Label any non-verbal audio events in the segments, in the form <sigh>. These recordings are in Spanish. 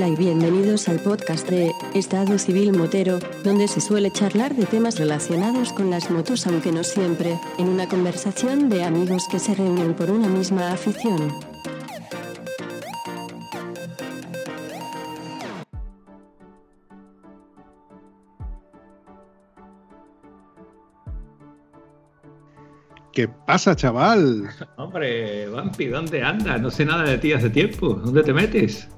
Hola y bienvenidos al podcast de Estado Civil Motero, donde se suele charlar de temas relacionados con las motos, aunque no siempre, en una conversación de amigos que se reúnen por una misma afición. ¿Qué pasa, chaval? Hombre, Vampi, ¿dónde andas? No sé nada de ti hace tiempo. ¿Dónde te metes?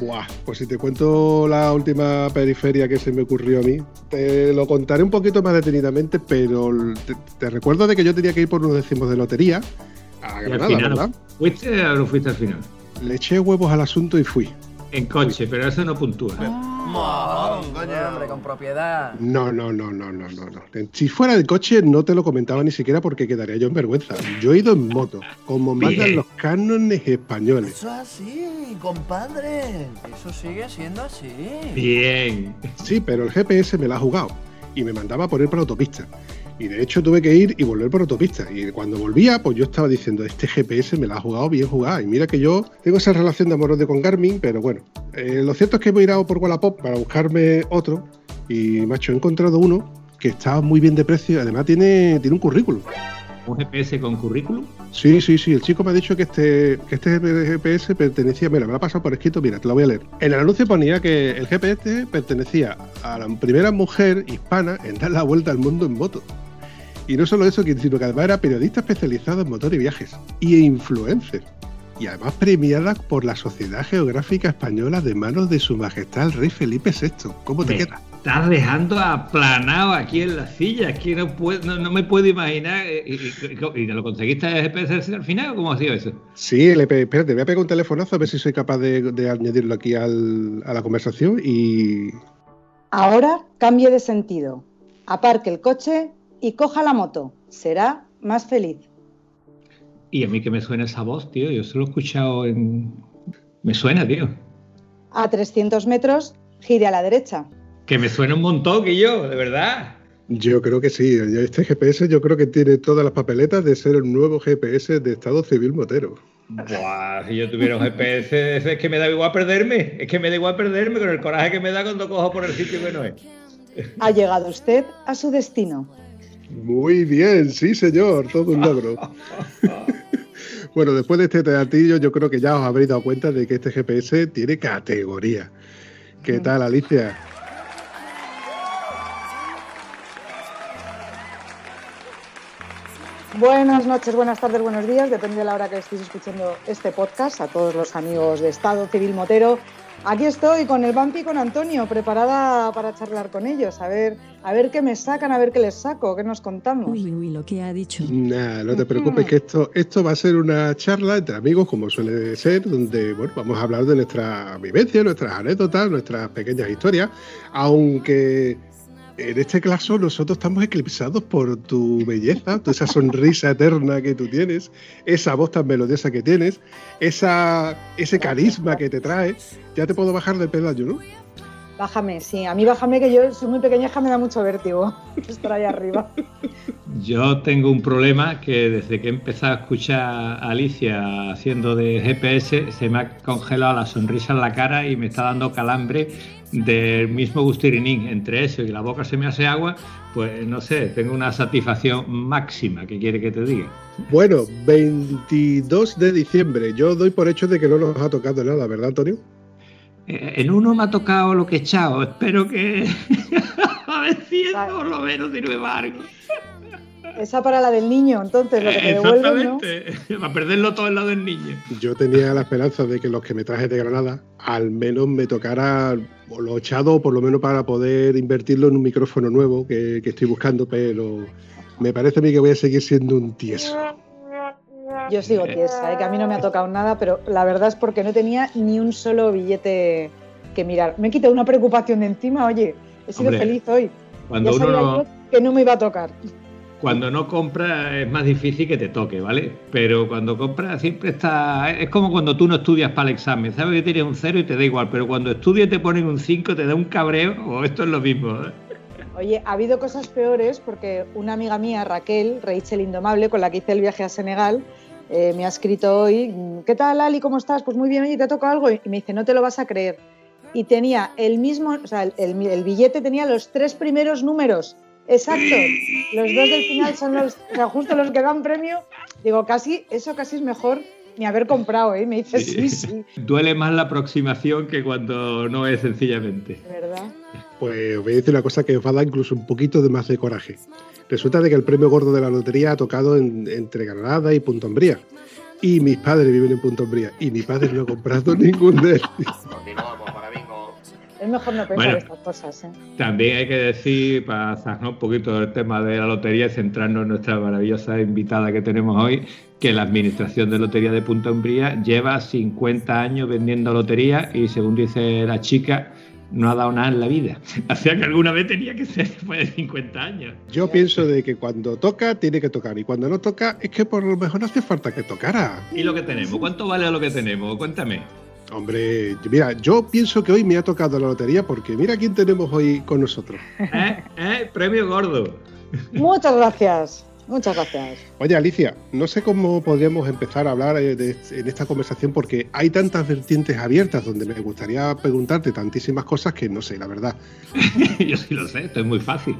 Buah, pues si te cuento la última periferia que se me ocurrió a mí, te lo contaré un poquito más detenidamente, pero te, te recuerdo de que yo tenía que ir por unos décimos de lotería a al Granada, ¿verdad? ¿Fuiste o no fuiste al final? Le eché huevos al asunto y fui. En coche, pero eso no puntúa. Mojón, coño. Hombre, con propiedad. No, no, no, no, no, no, no. Si fuera de coche no te lo comentaba ni siquiera porque quedaría yo en vergüenza. Yo he ido en moto, como mandan los cánones españoles. Eso es así, compadre. Eso sigue siendo así. Bien. Sí, pero el GPS me la ha jugado y me mandaba por ir por autopista. Y de hecho tuve que ir y volver por autopista. Y cuando volvía, pues yo estaba diciendo, este GPS me la ha jugado bien jugada. Y mira que yo tengo esa relación de amor de con Garmin, pero bueno. Eh, lo cierto es que he mirado por Wallapop para buscarme otro. Y, macho, he encontrado uno que está muy bien de precio además tiene, tiene un currículum. ¿Un GPS con currículum? Sí, sí, sí. El chico me ha dicho que este, que este GPS pertenecía. Mira, me lo ha pasado por escrito. Mira, te lo voy a leer. En el anuncio ponía que el GPS pertenecía a la primera mujer hispana en dar la vuelta al mundo en moto. Y no solo eso, sino que además era periodista especializado en motor y viajes. Y influencer. Y además premiada por la Sociedad Geográfica Española de manos de Su Majestad el Rey Felipe VI. ¿Cómo te Me queda? estás dejando aplanado aquí en la silla. Es que no, puedo, no, no me puedo imaginar. eh, ¿Y, y- y lo conseguiste el GPS al final o cómo ha sido eso? Sí, le espérate, voy a pegar un telefonazo a ver si soy capaz de, de añadirlo aquí al- a la conversación y Ahora cambie de sentido. Aparque el coche y coja la moto. Será más feliz. Y a mí que me suena esa voz, tío. Yo solo he escuchado en. Me suena, tío. A 300 metros, gire a la derecha. Que me suena un montón, que yo, de verdad. Yo creo que sí. Este GPS yo creo que tiene todas las papeletas de ser el nuevo GPS de Estado Civil Motero. Buah, si yo tuviera un GPS, es que me da igual perderme. Es que me da igual perderme con el coraje que me da cuando cojo por el sitio que no es. Ha llegado usted a su destino. Muy bien, sí señor, todo un logro. <laughs> bueno, después de este teatillo yo creo que ya os habréis dado cuenta de que este GPS tiene categoría. ¿Qué tal, Alicia? Buenas noches, buenas tardes, buenos días, depende de la hora que estéis escuchando este podcast, a todos los amigos de Estado Civil Motero. Aquí estoy con el Vampi y con Antonio, preparada para charlar con ellos, a ver, a ver qué me sacan, a ver qué les saco, qué nos contamos. Uy, uy, lo que ha dicho. Nah, no te preocupes que esto, esto va a ser una charla entre amigos, como suele ser, donde bueno, vamos a hablar de nuestra vivencia, nuestras anécdotas, nuestras pequeñas historias, aunque en este caso nosotros estamos eclipsados por tu belleza, tu- esa sonrisa eterna que tú tienes, esa voz tan melodiosa que tienes, esa, ese carisma que te trae. Ya te puedo bajar del pedaño, ¿no? Bájame, sí, a mí bájame que yo soy muy pequeña, me da mucho vértigo <laughs> estar ahí arriba. Yo tengo un problema que desde que he empezado a escuchar a Alicia haciendo de GPS se me ha congelado la sonrisa en la cara y me está dando calambre del mismo gustirinín. Entre eso y la boca se me hace agua, pues no sé, tengo una satisfacción máxima que quiere que te diga. Bueno, 22 de diciembre. Yo doy por hecho de que no nos ha tocado nada, ¿verdad, Antonio? Eh, En uno me ha tocado lo que he echado. Espero que <laughs> a ver si eso por lo menos sirve para algo. Esa para la del niño, entonces, lo que te devuelven, ¿no? Exactamente. <laughs> Para perderlo todo el lado del niño. Yo tenía la esperanza de que los que me traje de Granada al menos me tocara o lo echado o por lo menos para poder invertirlo en un micrófono nuevo que, que estoy buscando, pero me parece a mí que voy a seguir siendo un tieso. Yo sigo tiesa, ¿eh? que a mí no me ha tocado nada, pero la verdad es porque no tenía ni un solo billete que mirar. Me he quitado una preocupación de encima, oye, he sido Hombre, feliz hoy. Cuando ya uno sabía no, yo que no me iba a tocar. Cuando no compra es más difícil que te toque, ¿vale? Pero cuando compras siempre está... Es como cuando tú no estudias para el examen, sabes que tienes un cero y te da igual, pero cuando estudias te ponen un 5, te da un cabreo, o esto es lo mismo. ¿eh? Oye, ha habido cosas peores porque una amiga mía, Raquel, Rachel Indomable, con la que hice el viaje a Senegal, eh, me ha escrito hoy, ¿qué tal Ali? ¿Cómo estás? Pues muy bien, oye, ¿te toca algo? Y me dice, no te lo vas a creer. y tenía el mismo, o sea, el, el billete tenía los tres primeros números. Exacto. Los dos del final son los, o sea, justo los que dan premio. Digo, casi, eso casi es mejor ni haber comprado, ¿eh? Me dice, sí, sí. Duele más la aproximación que cuando no es sencillamente. ¿Verdad? Pues voy a decir una cosa que os va a dar incluso un poquito de más de coraje. Resulta de que el premio gordo de la lotería ha tocado en- entre Granada y Punto Umbría. Y mis padres viven en Punto Umbría. Y mi padre no ha comprado <laughs> ningún de ellos. Continuamos para bingo. Es mejor no pensar Bueno. estas cosas, ¿eh? También hay que decir, para zajar un poquito del tema de la lotería y centrarnos en nuestra maravillosa invitada que tenemos hoy, que la Administración de Lotería de Punta Umbría lleva 50 años vendiendo lotería y según dice la chica, no ha dado nada en la vida. <laughs> O sea que alguna vez tenía que ser después de 50 años. Yo pienso de que cuando toca, tiene que tocar. Y cuando no toca, es que por lo mejor no hace falta que tocara. ¿Y lo que tenemos? ¿Cuánto vale lo que tenemos? Cuéntame. Hombre, mira, yo pienso que hoy me ha tocado la lotería porque mira quién tenemos hoy con nosotros. <laughs> ¿Eh? ¿Eh? Premio gordo. Muchas gracias. Muchas gracias. Oye, Alicia, no sé cómo podríamos empezar a hablar de- en esta conversación porque hay tantas vertientes abiertas donde me gustaría preguntarte tantísimas cosas que no sé, la verdad. <laughs> Yo sí lo sé, esto es muy fácil.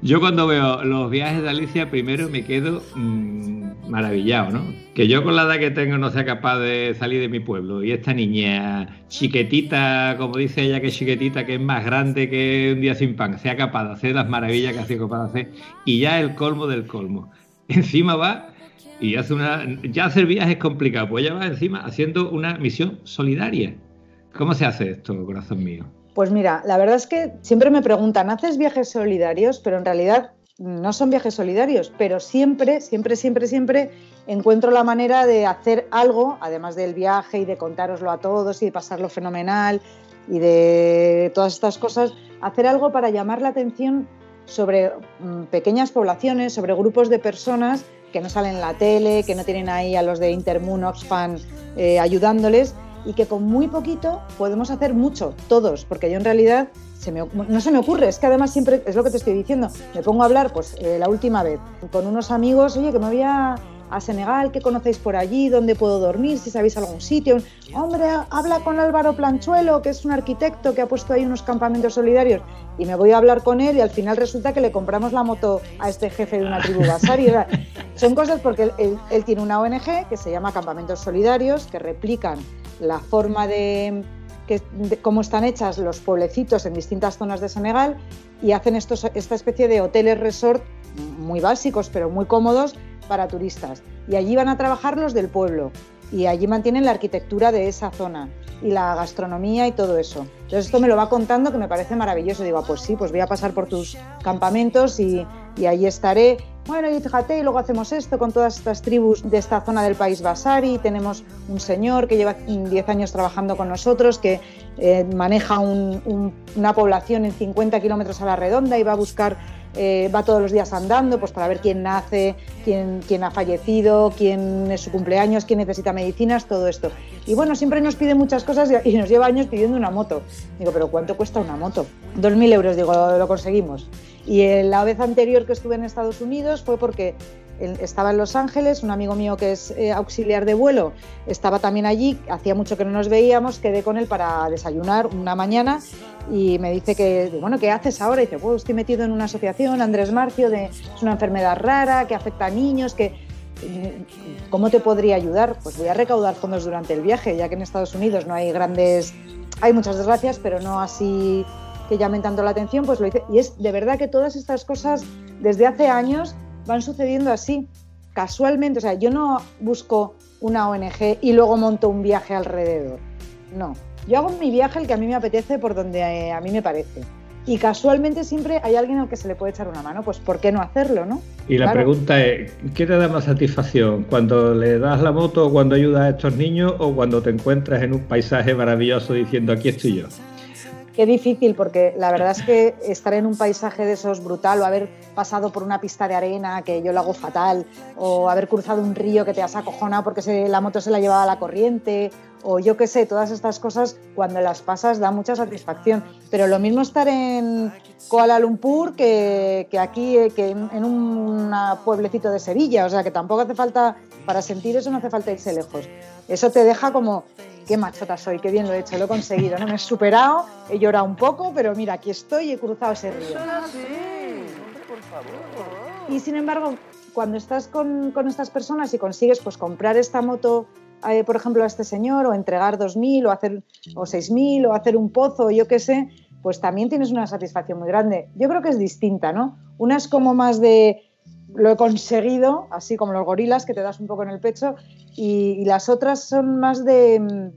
Yo cuando veo los viajes de Alicia, primero me quedo mm, maravillado, ¿no? Que yo con la edad que tengo no sea capaz de salir de mi pueblo. Y esta niña chiquetita, como dice ella que es chiquetita, que es más grande que un día sin pan, sea capaz de hacer las maravillas que ha sido capaz de hacer. Y ya el colmo del colmo. <laughs> Encima va y hace una... Ya hacer viajes es complicado, pues ella va encima haciendo una misión solidaria. ¿Cómo se hace esto, corazón mío? Pues mira, la verdad es que siempre me preguntan, ¿haces viajes solidarios? Pero en realidad no son viajes solidarios, pero siempre, siempre, siempre, siempre encuentro la manera de hacer algo, además del viaje y de contároslo a todos y de pasarlo fenomenal y de todas estas cosas, hacer algo para llamar la atención sobre mm, pequeñas poblaciones, sobre grupos de personas que no salen en la tele, que no tienen ahí a los de Intermoon, Oxfam eh, ayudándoles y que con muy poquito podemos hacer mucho, todos, porque yo en realidad se me- no se me ocurre, es que además siempre, es lo que te estoy diciendo, me pongo a hablar, pues eh, la última vez, con unos amigos, oye, que me voy a, a Senegal, ¿qué conocéis por allí? ¿Dónde puedo dormir? Si sabéis algún sitio. Hombre, habla con Álvaro Planchuelo, que es un arquitecto que ha puesto ahí unos campamentos solidarios. Y me voy a hablar con él y al final resulta que le compramos la moto a este jefe de una tribu <laughs> basari. Son cosas porque él, él- él tiene una ONG que se llama Campamentos Solidarios, que replican la forma de, que, cómo están hechas los pueblecitos en distintas zonas de Senegal y hacen estos, esta especie de hoteles resort muy básicos pero muy cómodos para turistas. Y allí van a trabajar los del pueblo y allí mantienen la arquitectura de esa zona y la gastronomía y todo eso. Entonces esto me lo va contando que me parece maravilloso. Digo, ah, pues sí, pues voy a pasar por tus campamentos y, y ahí estaré. Bueno, y fíjate, y luego hacemos esto con todas estas tribus de esta zona del país Basari. Tenemos un señor que lleva mm, 10 años trabajando con nosotros, que eh, maneja un- un- una población en 50 kilómetros a la redonda y va a buscar, eh, va todos los días andando pues para ver quién nace, quién, quién ha fallecido, quién es su cumpleaños, quién necesita medicinas, todo esto. Y bueno, siempre nos pide muchas cosas y nos lleva años pidiendo una moto. Digo, pero ¿cuánto cuesta una moto? 2.000 euros, digo, lo conseguimos. Y la vez anterior que estuve en Estados Unidos fue porque estaba en Los Ángeles, un amigo mío que es eh, auxiliar de vuelo estaba también allí, hacía mucho que no nos veíamos, quedé con él para desayunar una mañana y me dice que, bueno, ¿qué haces ahora? Dice, pues estoy metido en una asociación, Andrés Marcio, de, es una enfermedad rara que afecta a niños, que eh, ¿cómo te podría ayudar? Pues voy a recaudar fondos durante el viaje, ya que en Estados Unidos no hay grandes, hay muchas desgracias, pero no así que llamen tanto la atención, pues lo hice. Y es de verdad que todas estas cosas desde hace años van sucediendo así, casualmente. O sea, yo no busco una ONG y luego monto un viaje alrededor. No. Yo hago mi viaje el que a mí me apetece por donde eh, a mí me parece. Y casualmente siempre hay alguien al que se le puede echar una mano, pues ¿por qué no hacerlo, no? Y la Claro. pregunta es, ¿qué te da más satisfacción? ¿Cuando le das la moto o cuando ayudas a estos niños o cuando te encuentras en un paisaje maravilloso diciendo aquí estoy yo? Qué difícil, porque la verdad es que estar en un paisaje de esos brutal, o haber pasado por una pista de arena que yo lo hago fatal, o haber cruzado un río que te has acojonado porque la moto se la llevaba a la corriente, o yo qué sé, todas estas cosas cuando las pasas da mucha satisfacción. Pero lo mismo estar en Kuala Lumpur que, aquí, eh, que en un pueblecito de Sevilla, o sea que tampoco hace falta, para sentir eso no hace falta irse lejos. Eso te deja como qué machota soy, qué bien lo he hecho, lo he conseguido, ¿no? Me he superado, he llorado un poco, pero mira, aquí estoy y he cruzado ese río. por favor. Y sin embargo, cuando estás con, con estas personas y consigues pues comprar esta moto, eh, por ejemplo, a este señor, o entregar 2.000 o hacer o 6.000 o hacer un pozo, yo qué sé, pues también tienes una satisfacción muy grande. Yo creo que es distinta, ¿no? Una es como más de lo he conseguido, así como los gorilas, que te das un poco en el pecho, y, y las otras son más de... mm,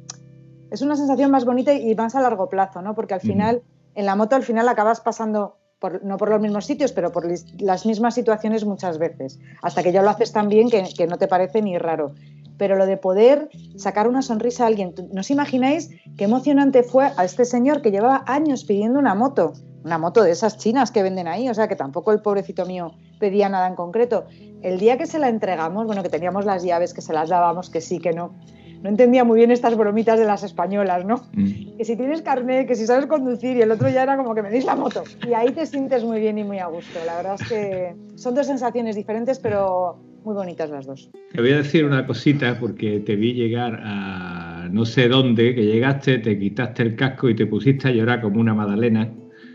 Es una sensación más bonita y más a largo plazo, ¿no? Porque al final, en la moto al final acabas pasando, por- no por los mismos sitios, pero por las mismas situaciones muchas veces, hasta que ya lo haces tan bien que, que no te parece ni raro. Pero lo de poder sacar una sonrisa a alguien, ¿tú- ¿no os imagináis qué emocionante fue a este señor que llevaba años pidiendo una moto? Una moto de esas chinas que venden ahí, o sea que tampoco el pobrecito mío pedía nada en concreto. El día que se la entregamos, bueno, que teníamos las llaves, que se las dábamos, que sí, que no. No entendía muy bien estas bromitas de las españolas, ¿no? Mm. Que si tienes carnet, que si sabes conducir, y el otro ya era como que me deis la moto. Y ahí te sientes muy bien y muy a gusto. La verdad es que son dos sensaciones diferentes, pero muy bonitas las dos. Te voy a decir una cosita porque te vi llegar a no sé dónde, que llegaste, te quitaste el casco y te pusiste a llorar como una magdalena.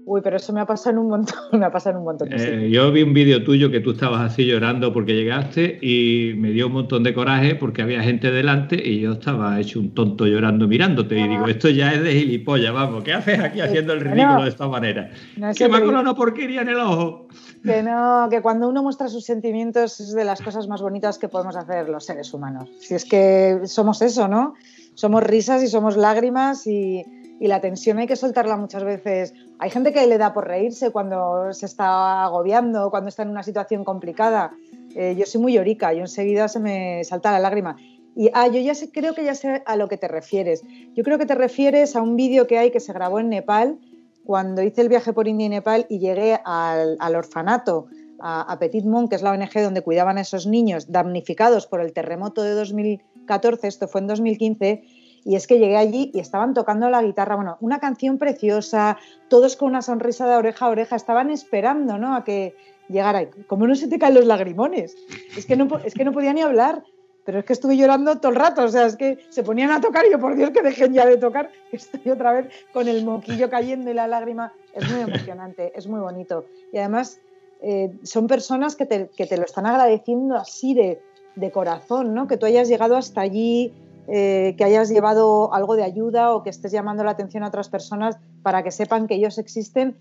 Uy, pero eso me ha pasado en un montón, <laughs> me ha pasado en un montón. Eh, yo vi un vídeo tuyo que tú estabas así llorando porque llegaste y me dio un montón de coraje porque había gente delante y yo estaba hecho un tonto llorando mirándote y digo, esto ya es de gilipollas, vamos, ¿qué haces aquí <laughs> haciendo el ridículo Bueno, de esta manera? No es Que el- colado una porquería en el ojo. Que no, que cuando uno muestra sus sentimientos es de las cosas más bonitas que podemos hacer los seres humanos. Si es que somos eso, ¿no? Somos risas y somos lágrimas y, y la tensión hay que soltarla muchas veces. Hay gente que le da por reírse cuando se está agobiando, cuando está en una situación complicada. Eh, yo soy muy llorica, yo enseguida se me salta la lágrima. Y ah, yo ya sé, creo que ya sé a lo que te refieres. Yo creo que te refieres a un vídeo que hay que se grabó en Nepal cuando hice el viaje por India y Nepal y llegué al, orfanato, a, a Petit Mon, que es la ONG donde cuidaban a esos niños damnificados por el terremoto de 2014, esto fue en 2015, y es que llegué allí y estaban tocando la guitarra, bueno, una canción preciosa, todos con una sonrisa de oreja a oreja, estaban esperando ¿no? a que llegara. Como no se te caen los lagrimones, es que no, es que no podía ni hablar, pero es que estuve llorando todo el rato, o sea, es que se ponían a tocar y yo, por Dios, que dejen ya de tocar, que <laughs> estoy otra vez con el moquillo cayendo y la lágrima. Es muy emocionante, es muy bonito. Y además eh, son personas que te, que te lo están agradeciendo así de, de corazón, ¿no? Que tú hayas llegado hasta allí, eh, que hayas llevado algo de ayuda o que estés llamando la atención a otras personas para que sepan que ellos existen.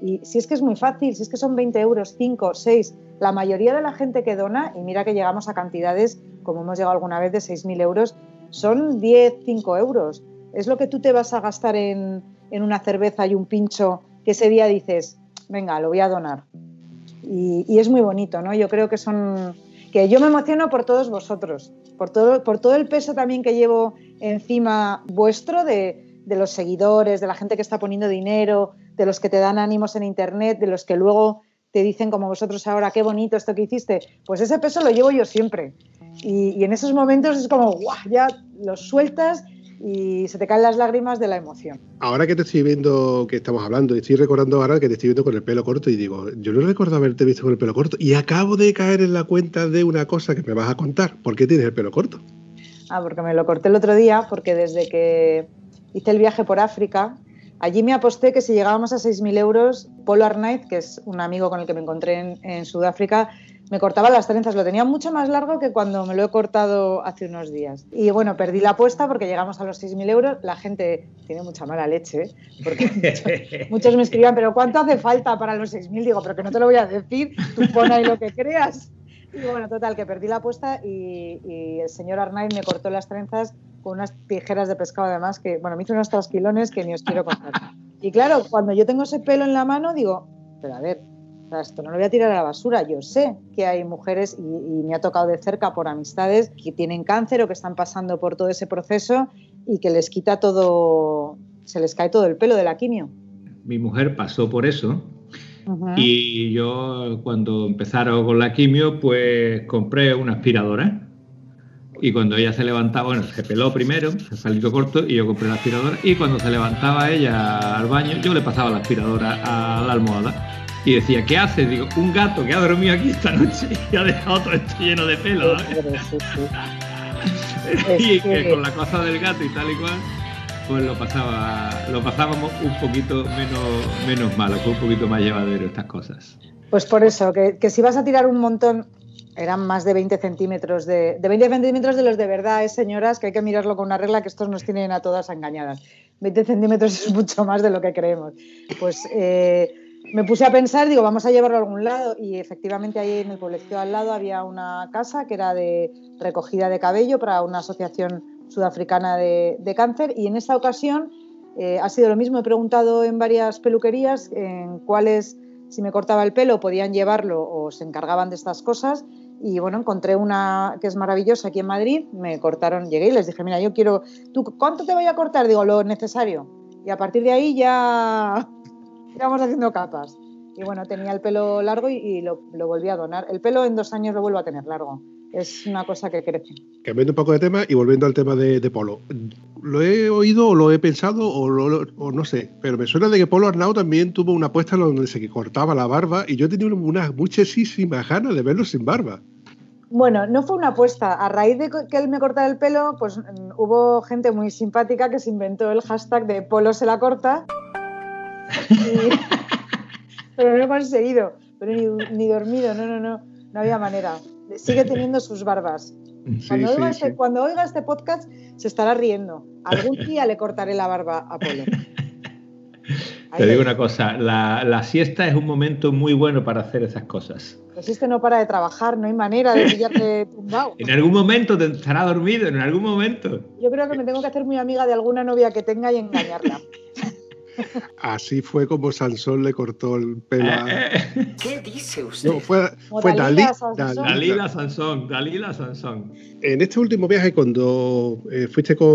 Y si es que es muy fácil, si es que son 20 euros, 5, 6, la mayoría de la gente que dona, y mira que llegamos a cantidades, como hemos llegado alguna vez, de 6.000 euros, son 10, 5 euros. Es lo que tú te vas a gastar en, en una cerveza y un pincho que ese día dices, venga, lo voy a donar. Y, y es muy bonito, ¿no? Yo creo que son que yo me emociono por todos vosotros, por todo, por todo el peso también que llevo encima vuestro de, de los seguidores, de la gente que está poniendo dinero, de los que te dan ánimos en internet, de los que luego te dicen como vosotros ahora, qué bonito esto que hiciste, pues ese peso lo llevo yo siempre. Y, y en esos momentos es como, guau, ya lo sueltas y se te caen las lágrimas de la emoción. Ahora que te estoy viendo que estamos hablando, y estoy recordando ahora que te estoy viendo con el pelo corto y digo, yo no recuerdo haberte visto con el pelo corto y acabo de caer en la cuenta de una cosa que me vas a contar. ¿Por qué tienes el pelo corto? Ah, porque me lo corté el otro día, porque desde que hice el viaje por África, allí me aposté que si llegábamos a 6.000 euros, Polo Arnaiz, que es un amigo con el que me encontré en, en Sudáfrica, me cortaba las trenzas. Lo tenía mucho más largo que cuando me lo he cortado hace unos días. Y bueno, perdí la apuesta porque llegamos a los 6.000 euros. La gente tiene mucha mala leche, porque muchos, <laughs> muchos me escribían, pero ¿cuánto hace falta para los 6.000? Digo, pero que no te lo voy a decir, tú pon ahí lo que creas. Y bueno, total, que perdí la apuesta y, y el señor Arnaiz me cortó las trenzas con unas tijeras de pescado además que, bueno, me hizo unos trasquilones que ni os quiero contar. Y claro, cuando yo tengo ese pelo en la mano, digo, pero a ver, o sea, esto no lo voy a tirar a la basura. Yo sé que hay mujeres, y, y me ha tocado de cerca por amistades, que tienen cáncer o que están pasando por todo ese proceso y que les quita todo, se les cae todo el pelo de la quimio. Mi mujer pasó por eso y yo cuando empezaron con la quimio pues compré una aspiradora y cuando ella se levantaba, bueno, se peló primero, se salió corto y yo compré la aspiradora y cuando se levantaba ella al baño yo le pasaba la aspiradora a la almohada y decía, ¿qué hace? Digo, un gato que ha dormido aquí esta noche y ha dejado todo esto lleno de pelo. ¿no?". Sí, sí, sí. <laughs> y que con la cosa del gato y tal y cual, pues lo pasaba, lo pasábamos un poquito menos, menos malo, fue un poquito más llevadero estas cosas. Pues por eso, que, que si vas a tirar un montón, eran más de 20 centímetros de, de 20 centímetros de los de verdad, ¿eh, señoras, que hay que mirarlo con una regla que estos nos tienen a todas engañadas. 20 centímetros <laughs> es mucho más de lo que creemos. Pues eh, me puse a pensar, digo, vamos a llevarlo a algún lado y efectivamente ahí en el pueblecito al lado había una casa que era de recogida de cabello para una asociación sudafricana de, cáncer y en esta ocasión eh, ha sido lo mismo. He preguntado en varias peluquerías en cuáles, si me cortaba el pelo, podían llevarlo o se encargaban de estas cosas y bueno, encontré una que es maravillosa aquí en Madrid, me cortaron, llegué y les dije, mira, yo quiero, ¿tú cuánto te voy a cortar? Digo, lo necesario. Y a partir de ahí ya íbamos haciendo capas. Y bueno, tenía el pelo largo y, y lo, lo, volví a donar. El pelo en dos años lo vuelvo a tener largo. Es una cosa que crece. Cambiando un poco de tema y volviendo al tema de, de Polo. Lo he oído o lo he pensado o, lo, o, no sé, pero me suena de que Polo Arnau también tuvo una apuesta donde se cortaba la barba y yo tenía unas muchísimas ganas de verlo sin barba. Bueno, no fue una apuesta. A raíz de que él me cortara el pelo, pues hubo gente muy simpática que se inventó el hashtag de Polo se la corta. <laughs> Pero no he conseguido. Pero ni, ni, dormido, no, no, no. No había manera. Sigue teniendo sus barbas. Sí, Cuando, sí, oiga sí. este, cuando, oiga este, podcast se estará riendo. Algún día le cortaré la barba a Polo. Te digo una cosa, la, la, siesta es un momento muy bueno para hacer esas cosas. Pues este no para de trabajar, no hay manera de pillarle <laughs> tumbado. En algún momento te estará dormido, en algún momento. Yo creo que me tengo que hacer muy amiga de alguna novia que tenga y engañarla. Así fue como Sansón le cortó el pelo a... ¿Qué dice usted? No, fue, fue Dalí, Dalila Sansón. Dalila Sansón, Dalila Sansón. En este último viaje, cuando eh, fuiste con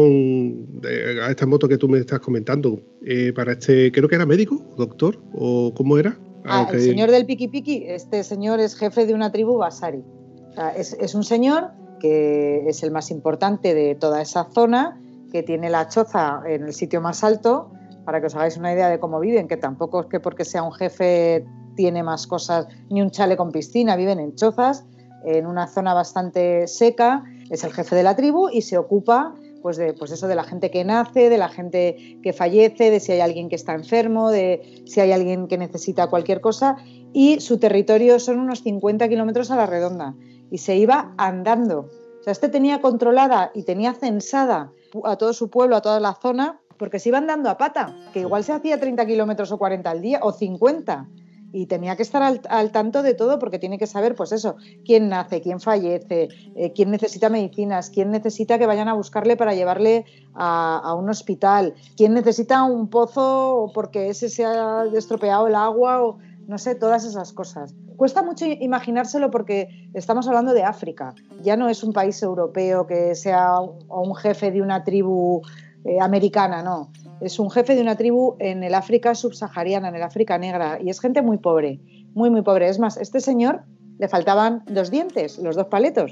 eh, a esta moto que tú me estás comentando, eh, para este, creo que era médico, doctor, o cómo era. Ah, Aunque- el señor del Piki Piki, este señor es jefe de una tribu Basari. O sea, es, es un señor que es el más importante de toda esa zona, que tiene la choza en el sitio más alto, para que os hagáis una idea de cómo viven, que tampoco es que porque sea un jefe tiene más cosas, ni un chale con piscina, viven en chozas, en una zona bastante seca, es el jefe de la tribu y se ocupa pues de pues eso de la gente que nace, de la gente que fallece, de si hay alguien que está enfermo, de si hay alguien que necesita cualquier cosa y su territorio son unos 50 kilómetros a la redonda y se iba andando. O sea, este tenía controlada y tenía censada a todo su pueblo, a toda la zona, porque se iban dando a pata, que igual se hacía 30 kilómetros o 40 al día o 50 y tenía que estar al, al, tanto de todo porque tiene que saber, pues eso, quién nace, quién fallece, eh, quién necesita medicinas, quién necesita que vayan a buscarle para llevarle a, a, un hospital, quién necesita un pozo porque ese se ha estropeado el agua o no sé, todas esas cosas. Cuesta mucho imaginárselo porque estamos hablando de África, ya no es un país europeo que sea un jefe de una tribu eh, americana, no es un jefe de una tribu en el África subsahariana, en el África negra, y es gente muy pobre, muy, muy pobre. Es más, este señor le faltaban dos dientes, los dos paletos.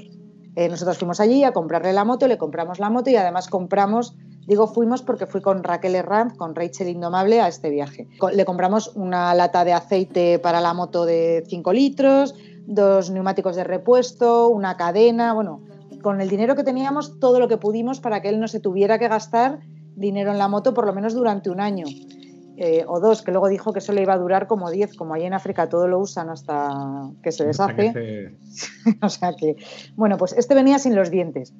Eh, nosotros fuimos allí a comprarle la moto, le compramos la moto y además compramos, digo fuimos porque fui con Raquel Herranz, con Rachel Indomable a este viaje. Le compramos una lata de aceite para la moto de 5 litros, dos neumáticos de repuesto, una cadena, bueno, con el dinero que teníamos, todo lo que pudimos para que él no se tuviera que gastar dinero en la moto por lo menos durante un año eh, o dos, que luego dijo que eso le iba a durar como diez, como ahí en África todo lo usan hasta que se deshace. Que se... <laughs> o sea que, bueno, pues este venía sin los dientes.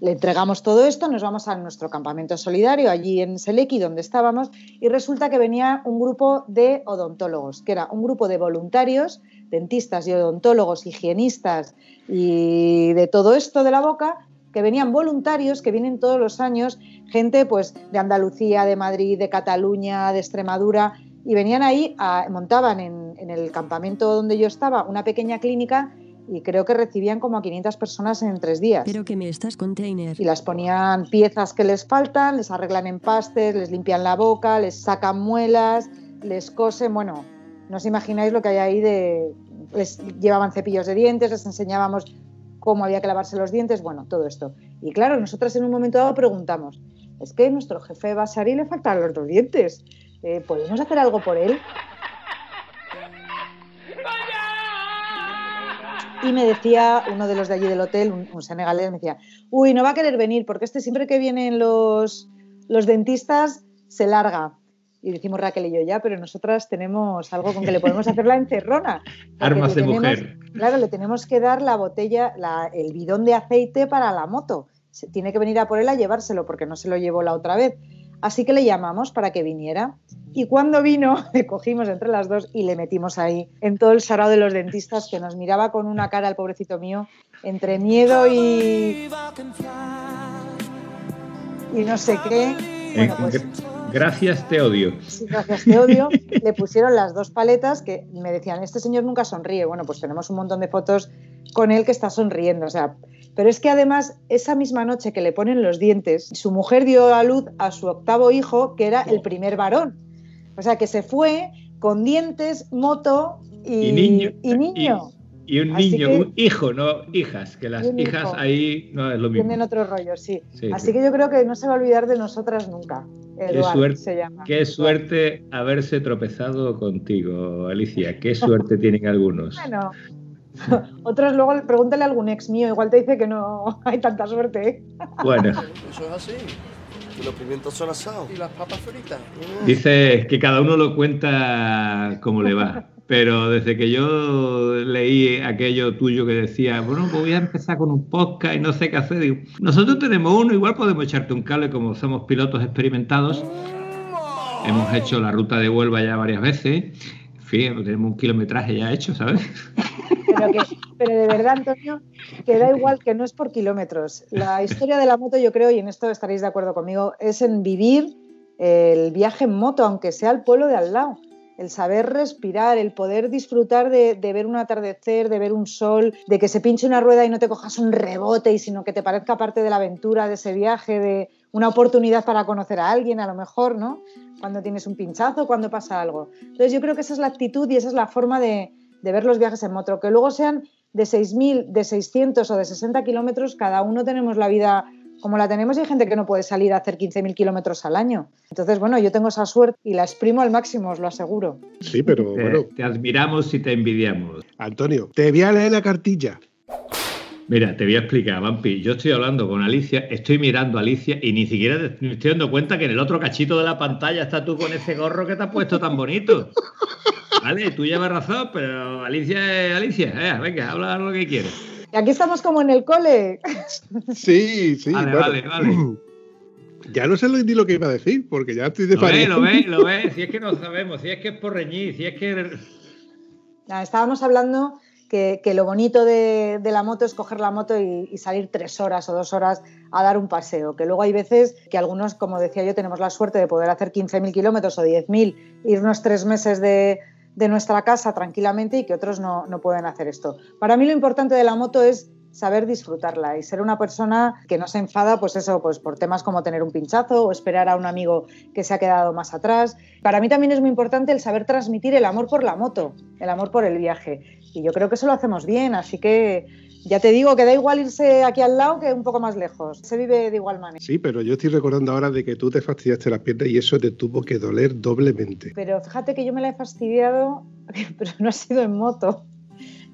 Le entregamos todo esto, nos vamos a nuestro campamento solidario allí en Seleki, donde estábamos, y resulta que venía un grupo de odontólogos, que era un grupo de voluntarios, dentistas y odontólogos, higienistas y de todo esto de la boca, que venían voluntarios, que vienen todos los años, gente pues de Andalucía, de Madrid, de Cataluña, de Extremadura, y venían ahí, montaban en, el campamento donde yo estaba una pequeña clínica y creo que recibían como a 500 personas en tres días. Pero que me estás container. Y las ponían piezas que les faltan, les arreglan empastes, les limpian la boca, les sacan muelas, les cosen, bueno, no os imagináis lo que hay ahí de... Les llevaban cepillos de dientes, les enseñábamos cómo había que lavarse los dientes, bueno, todo esto. Y claro, nosotras en un momento dado preguntamos, es que nuestro jefe Basari le faltan los dos dientes, eh, ¿podemos hacer algo por él? Y me decía uno de los de allí del hotel, un, un senegalés, me decía, uy, no va a querer venir porque este siempre que vienen los, los dentistas se larga. Y decimos Raquel y yo ya, pero nosotras tenemos algo con que le podemos hacer la encerrona. Armas de tenemos- mujer. Claro, le tenemos que dar la botella, la- el bidón de aceite para la moto. Se tiene que venir a por él a llevárselo porque no se lo llevó la otra vez. Así que le llamamos para que viniera. Y cuando vino, <laughs> le cogimos entre las dos y le metimos ahí en todo el sarao de los dentistas que nos miraba con una cara, el pobrecito mío, entre miedo y, y no sé qué. Bueno, Eh, pues gr- Gracias, te odio. Sí, gracias, te odio. Le pusieron las dos paletas que me decían, este señor nunca sonríe. Bueno, pues tenemos un montón de fotos con él que está sonriendo. O sea, pero es que además, esa misma noche que le ponen los dientes, su mujer dio a luz a su octavo hijo, que era el primer varón. O sea, que se fue con dientes, moto y, Y niño. y niño. Y un Así niño, que- un hijo, no hijas, que las hijas hijo. ahí no es lo mismo. Tienen otro rollo, sí. Sí, Así sí. que yo creo que no se va a olvidar de nosotras nunca. Qué suerte, se llama. qué suerte haberse tropezado contigo, Alicia. Qué suerte tienen algunos. Bueno, <laughs> otros luego pregúntale a algún ex mío, igual te dice que no <laughs> hay tanta suerte. ¿eh? Bueno, Eso es así. Y los pimientos son asados. ¿Y las papas fritas? dice que cada uno lo cuenta como le va. Pero desde que yo leí aquello tuyo que decía, bueno, pues voy a empezar con un podcast y no sé qué hacer, digo, nosotros tenemos uno, igual podemos echarte un cable como somos pilotos experimentados. Hemos hecho la ruta de Huelva ya varias veces. Fin, tenemos un kilometraje ya hecho, ¿sabes? <laughs> Pero, que, pero de verdad, Antonio, que da igual que no es por kilómetros. La historia de la moto, yo creo, y en esto estaréis de acuerdo conmigo, es en vivir el viaje en moto, aunque sea al pueblo de al lado. El saber respirar, el poder disfrutar de, de ver un atardecer, de ver un sol, de que se pinche una rueda y no te cojas un rebote, y sino que te parezca parte de la aventura, de ese viaje, de una oportunidad para conocer a alguien, a lo mejor, ¿no? Cuando tienes un pinchazo, cuando pasa algo. Entonces yo creo que esa es la actitud y esa es la forma de, de ver los viajes en moto, que luego sean de 6.000, de 600 o de 60 kilómetros, cada uno tenemos la vida como la tenemos y hay gente que no puede salir a hacer 15.000 kilómetros al año. Entonces, bueno, yo tengo esa suerte y la exprimo al máximo, os lo aseguro. Sí, pero Te, bueno, te admiramos y te envidiamos. Antonio, te voy a leer la cartilla. Mira, te voy a explicar, Vampi. Yo estoy hablando con Alicia, estoy mirando a Alicia y ni siquiera te- me estoy dando cuenta que en el otro cachito de la pantalla está tú con ese gorro que te has puesto tan bonito. Vale, tú llevas razón, pero Alicia es Alicia. Eh, venga, habla lo que quieres. Y aquí estamos como en el cole. Sí, sí. Vale, vale, vale. Ya no sé lo- ni lo que iba a decir, porque ya estoy de Lo lo ves, lo ves. Si es que no sabemos, si es que es por reñir, si es que. Estábamos hablando que, lo bonito de, la moto es coger la moto y, y salir tres horas o dos horas a dar un paseo. Que luego hay veces que algunos, como decía yo, tenemos la suerte de poder hacer 15.000 kilómetros o 10.000, irnos tres meses de, de nuestra casa tranquilamente y que otros no, no pueden hacer esto. Para mí lo importante de la moto es saber disfrutarla y ser una persona que no se enfada, pues eso, pues por temas como tener un pinchazo o esperar a un amigo que se ha quedado más atrás. Para mí también es muy importante el saber transmitir el amor por la moto, el amor por el viaje. Y yo creo que eso lo hacemos bien, así que ya te digo que da igual irse aquí al lado que un poco más lejos. Se vive de igual manera. Sí, pero yo estoy recordando ahora de que tú te fastidiaste las piernas y eso te tuvo que doler doblemente. Pero fíjate que yo me la he fastidiado, <laughs> pero no ha sido en moto.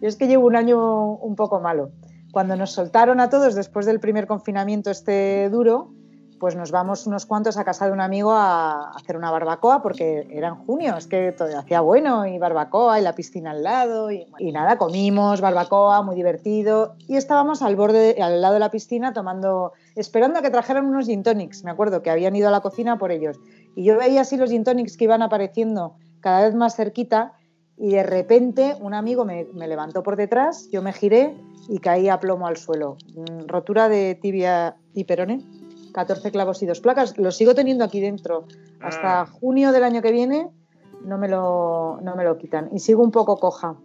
Yo es que llevo un año un poco malo. Cuando nos soltaron a todos después del primer confinamiento este duro, pues nos vamos unos cuantos a casa de un amigo a hacer una barbacoa porque era en junio, es que todo hacía bueno y barbacoa y la piscina al lado y, y nada, comimos barbacoa, muy divertido y estábamos al borde, al lado de la piscina tomando, esperando a que trajeran unos gin tonics, me acuerdo que habían ido a la cocina por ellos y yo veía así los gin tonics que iban apareciendo cada vez más cerquita y de repente un amigo me, levantó por detrás, yo me giré y caí a plomo al suelo. Mm, Rotura de tibia y perone, 14 clavos y dos placas. Lo sigo teniendo aquí dentro. Hasta junio del año que viene no me lo, no me lo quitan. Y sigo un poco coja.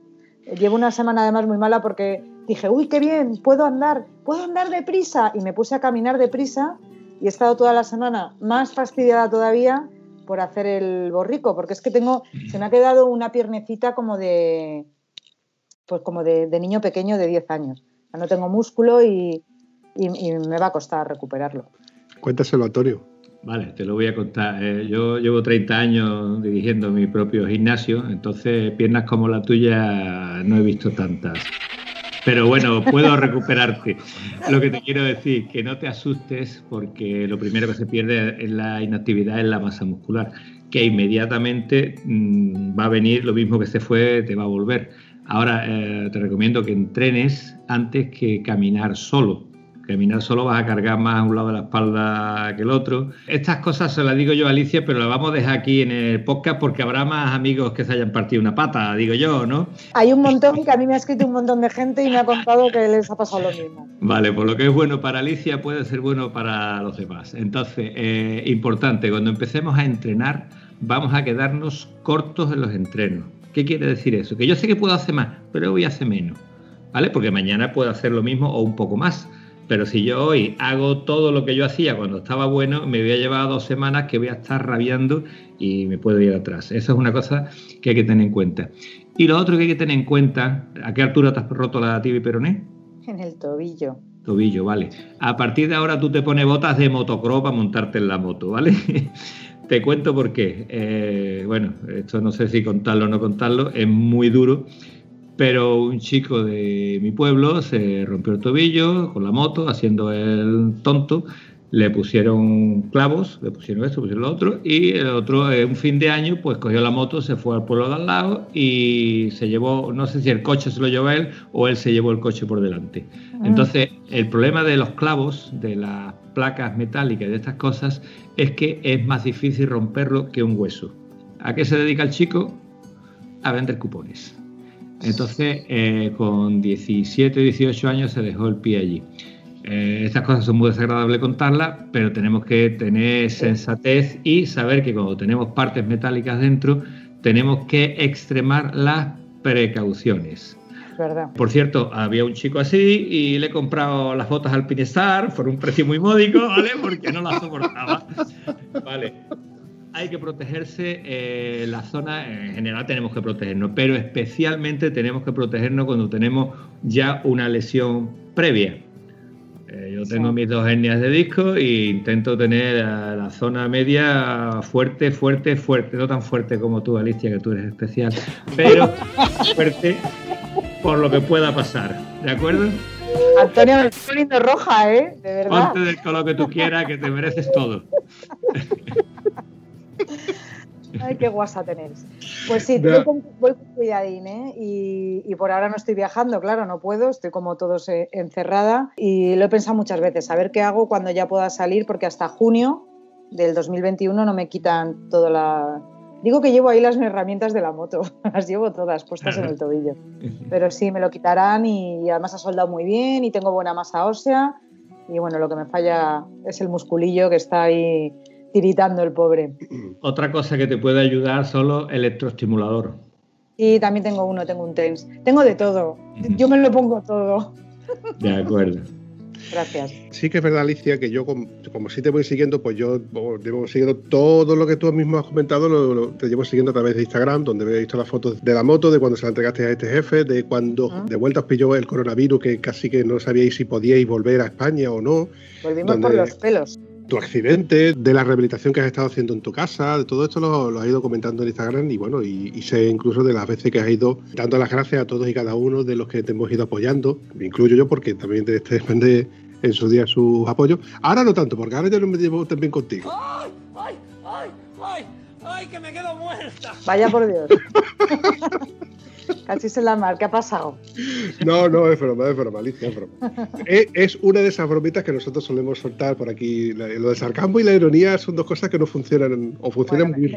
Llevo una semana además muy mala porque dije, uy, qué bien, puedo andar, puedo andar deprisa. Y me puse a caminar deprisa y he estado toda la semana más fastidiada todavía por hacer el borrico, porque es que tengo, se me ha quedado una piernecita como de, pues como de, de niño pequeño de 10 años. O sea, no tengo músculo y, y- y me va a costar recuperarlo. Cuéntaselo, Antonio. Vale, te lo voy a contar. Eh, yo llevo 30 años dirigiendo mi propio gimnasio, entonces piernas como la tuya no he visto tantas. Pero bueno, puedo recuperarte. Lo que te quiero decir, que no te asustes porque lo primero que se pierde en la inactividad es la masa muscular, que inmediatamente mm, va a venir lo mismo que se fue, te va a volver. Ahora eh, te recomiendo que entrenes antes que caminar solo Caminar solo vas a cargar más a un lado de la espalda que el otro. Estas cosas se las digo yo a Alicia, pero las vamos a dejar aquí en el podcast porque habrá más amigos que se hayan partido una pata, digo yo, ¿no? Hay un montón que a mí me ha escrito un montón de gente y me ha contado que les ha pasado lo mismo. Vale, pues lo que es bueno para Alicia puede ser bueno para los demás. Entonces, eh, importante, cuando empecemos a entrenar, vamos a quedarnos cortos en los entrenos. ¿Qué quiere decir eso? Que yo sé que puedo hacer más, pero voy a hacer menos. ¿Vale? Porque mañana puedo hacer lo mismo o un poco más. Pero si yo hoy hago todo lo que yo hacía cuando estaba bueno, me voy a llevar dos semanas que voy a estar rabiando y me puedo ir atrás. Eso es una cosa que hay que tener en cuenta. Y lo otro que hay que tener en cuenta, ¿a qué altura te has roto la tibia y peroné? En el tobillo. Tobillo, vale. A partir de ahora tú te pones botas de motocross para montarte en la moto, ¿vale? <laughs> te cuento por qué. Eh, bueno, esto no sé si contarlo o no contarlo, es muy duro pero un chico de mi pueblo se rompió el tobillo con la moto, haciendo el tonto. Le pusieron clavos, le pusieron esto, pusieron lo otro, y el otro, un fin de año, pues cogió la moto, se fue al pueblo de al lado y se llevó, no sé si el coche se lo llevó él o él se llevó el coche por delante. Ah. Entonces, el problema de los clavos, de las placas metálicas y de estas cosas, es que es más difícil romperlo que un hueso. ¿A qué se dedica el chico? A vender cupones. Entonces, eh, con 17, 18 años se dejó el pie allí. Eh, estas cosas son muy desagradables contarlas, pero tenemos que tener sensatez y saber que cuando tenemos partes metálicas dentro, tenemos que extremar las precauciones. Verdad. Por cierto, había un chico así y le he comprado las botas al Pinestar por un precio muy módico, ¿vale? Porque no las soportaba. <laughs> Vale hay que protegerse eh, la zona, en general tenemos que protegernos, pero especialmente tenemos que protegernos cuando tenemos ya una lesión previa. Eh, yo tengo mis dos hernias de disco e intento tener la zona media fuerte, fuerte, fuerte, no tan fuerte como tú, Alicia, que tú eres especial, pero <laughs> fuerte por lo que pueda pasar, ¿de acuerdo? Antonio, me estoy poniendo roja, ¿eh? De verdad. Ponte del color que tú quieras, que te mereces todo. <laughs> Ay, qué guasa tenéis. Pues sí, voy con, voy cuidadín, ¿eh? Y, por ahora no estoy viajando, claro, no puedo, estoy como todos eh, encerrada y lo he pensado muchas veces, a ver qué hago cuando ya pueda salir, porque hasta junio del 2021 no me quitan toda la... Digo que llevo ahí las herramientas de la moto, <laughs> las llevo todas puestas en el <laughs> tobillo. Pero sí, me lo quitarán y además ha soldado muy bien y tengo buena masa ósea. Y bueno, lo que me falla es el musculillo que está ahí tiritando el pobre. Otra cosa que te puede ayudar solo electroestimulador. Y también tengo uno, tengo un TENS. Tengo de todo. Yo me lo pongo todo. De acuerdo. Gracias. Sí que es verdad, Alicia, que yo como, si te voy siguiendo, pues yo llevo siguiendo todo lo que tú mismo has comentado, lo, te llevo siguiendo a través de Instagram, donde he visto las fotos de la moto, de cuando se la entregaste a este jefe, de cuando ah. de vuelta os pilló el coronavirus, que casi que no sabíais si podíais volver a España o no. Volvimos por los pelos tu accidente, de la rehabilitación que has estado haciendo en tu casa, de todo esto lo, lo has ido comentando en Instagram y bueno, y, sé incluso de las veces que has ido dando las gracias a todos y cada uno de los que te hemos ido apoyando, me incluyo yo porque también te, te depende en su día sus apoyos. Ahora no tanto, porque ahora ya no me llevo también contigo. ¡Ay, ay, ay, ay! ¡Ay, que me quedo muerta! Vaya por Dios. <laughs> Casi se la mar, ¿qué ha pasado? No, no, es broma, es broma, Alicia, es broma. es, una de esas bromitas que nosotros solemos soltar por aquí. Lo del sarcasmo y la ironía son dos cosas que no funcionan o funcionan muy,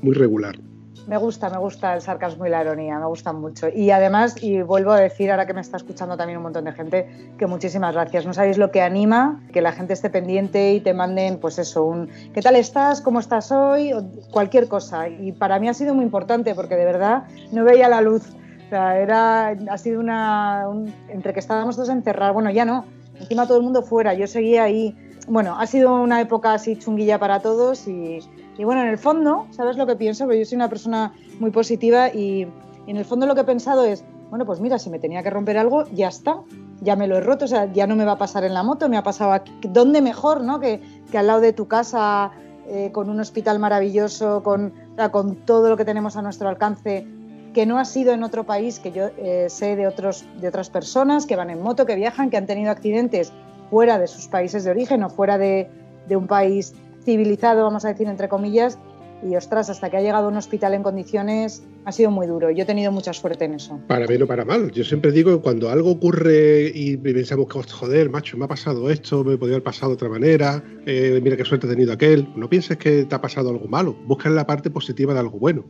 muy regular. Me gusta, me gusta el sarcasmo y la ironía, me gustan mucho. Y además, y vuelvo a decir, ahora que me está escuchando también un montón de gente, que muchísimas gracias. No sabéis lo que anima que la gente esté pendiente y te manden, pues eso, un ¿qué tal estás? ¿Cómo estás hoy? Cualquier cosa. Y para mí ha sido muy importante porque de verdad no veía la luz. O sea, ha sido una. entre que estábamos todos encerrados, bueno, ya no, encima todo el mundo fuera, yo seguía ahí. Bueno, ha sido una época así chunguilla para todos y y bueno, en el fondo, ¿sabes lo que pienso? Porque yo soy una persona muy positiva y, en el fondo lo que he pensado es, bueno, pues mira, si me tenía que romper algo, ya está, ya me lo he roto, o sea, ya no me va a pasar en la moto, me ha pasado aquí. ¿Dónde mejor, no? Que, al lado de tu casa, eh, con un hospital maravilloso, con, con todo lo que tenemos a nuestro alcance, que no ha sido en otro país, que yo eh, sé de, otros, de otras personas que van en moto, que viajan, que han tenido accidentes fuera de sus países de origen o fuera de, de un país civilizado, vamos a decir, entre comillas, y ostras, hasta que ha llegado a un hospital en condiciones ha sido muy duro. Yo he tenido mucha suerte en eso. Para bien o para mal. Yo siempre digo que cuando algo ocurre y pensamos que, joder, macho, me ha pasado esto, me podría haber pasado de otra manera, eh, mira qué suerte ha tenido aquel, no pienses que te ha pasado algo malo, busca la parte positiva de algo bueno.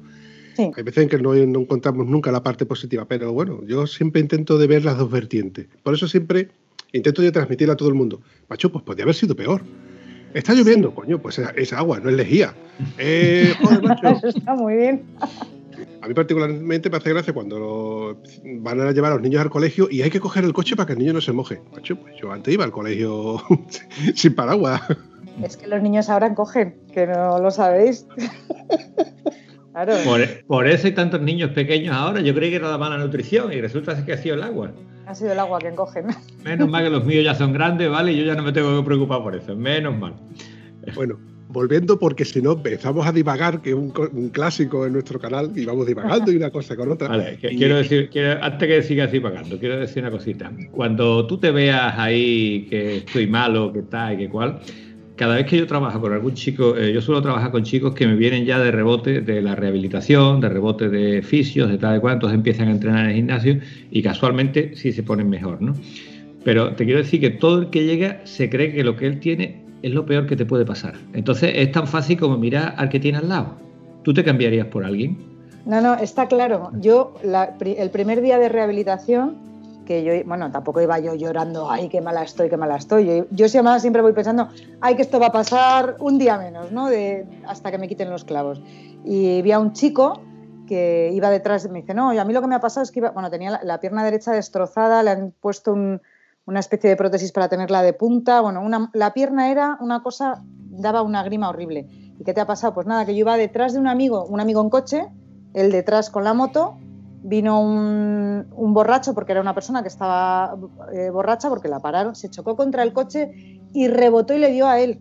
Hay veces en que no, no, encontramos nunca la parte positiva, pero bueno, yo siempre intento de ver las dos vertientes. Por eso siempre intento de transmitirle a todo el mundo, macho, pues podría haber sido peor. Está lloviendo, coño, pues es, agua, no es lejía. <laughs> Eh, joder, macho. Eso está muy bien. A mí particularmente me hace gracia cuando van a llevar a los niños al colegio y hay que coger el coche para que el niño no se moje. Macho, pues yo antes iba al colegio <laughs> sin paraguas. Es que los niños ahora cogen, que no lo sabéis. <laughs> claro. por, por, eso hay tantos niños pequeños ahora. Yo creí que era la mala nutrición y resulta que ha sido el agua. Ha sido el agua quien coge. Menos mal que los míos ya son grandes, ¿vale? Y yo ya no me tengo que preocupar por eso. Menos mal. Bueno, volviendo, porque si no empezamos a divagar, que es un, clásico en nuestro canal, y vamos divagando y una cosa con otra. Vale, quiero decir, antes que sigas divagando, quiero decir una cosita. Cuando tú te veas ahí que estoy malo, que tal y que cual, cada vez que yo trabajo con algún chico, eh, yo suelo trabajar con chicos que me vienen ya de rebote de la rehabilitación, de rebote de fisios, de tal y cual, empiezan a entrenar en el gimnasio y casualmente sí se ponen mejor, ¿no? Pero te quiero decir que todo el que llega se cree que lo que él tiene es lo peor que te puede pasar. Entonces es tan fácil como mirar al que tiene al lado. ¿Tú te cambiarías por alguien? No, no, está claro. Yo el primer día de rehabilitación que yo, bueno, tampoco iba yo llorando, ay, qué mala estoy, qué mala estoy. Yo, yo siempre voy pensando, ay, que esto va a pasar un día menos, ¿no? De, hasta que me quiten los clavos. Y vi a un chico que iba detrás, me dice, no, a mí lo que me ha pasado es que iba, bueno, tenía la, pierna derecha destrozada, le han puesto una especie de prótesis para tenerla de punta, bueno, una, la pierna era una cosa, daba una grima horrible. ¿Y qué te ha pasado? Pues nada, que yo iba detrás de un amigo, un amigo en coche, él detrás con la moto, vino un, borracho, porque era una persona que estaba eh, borracha, porque la pararon, se chocó contra el coche y rebotó y le dio a él.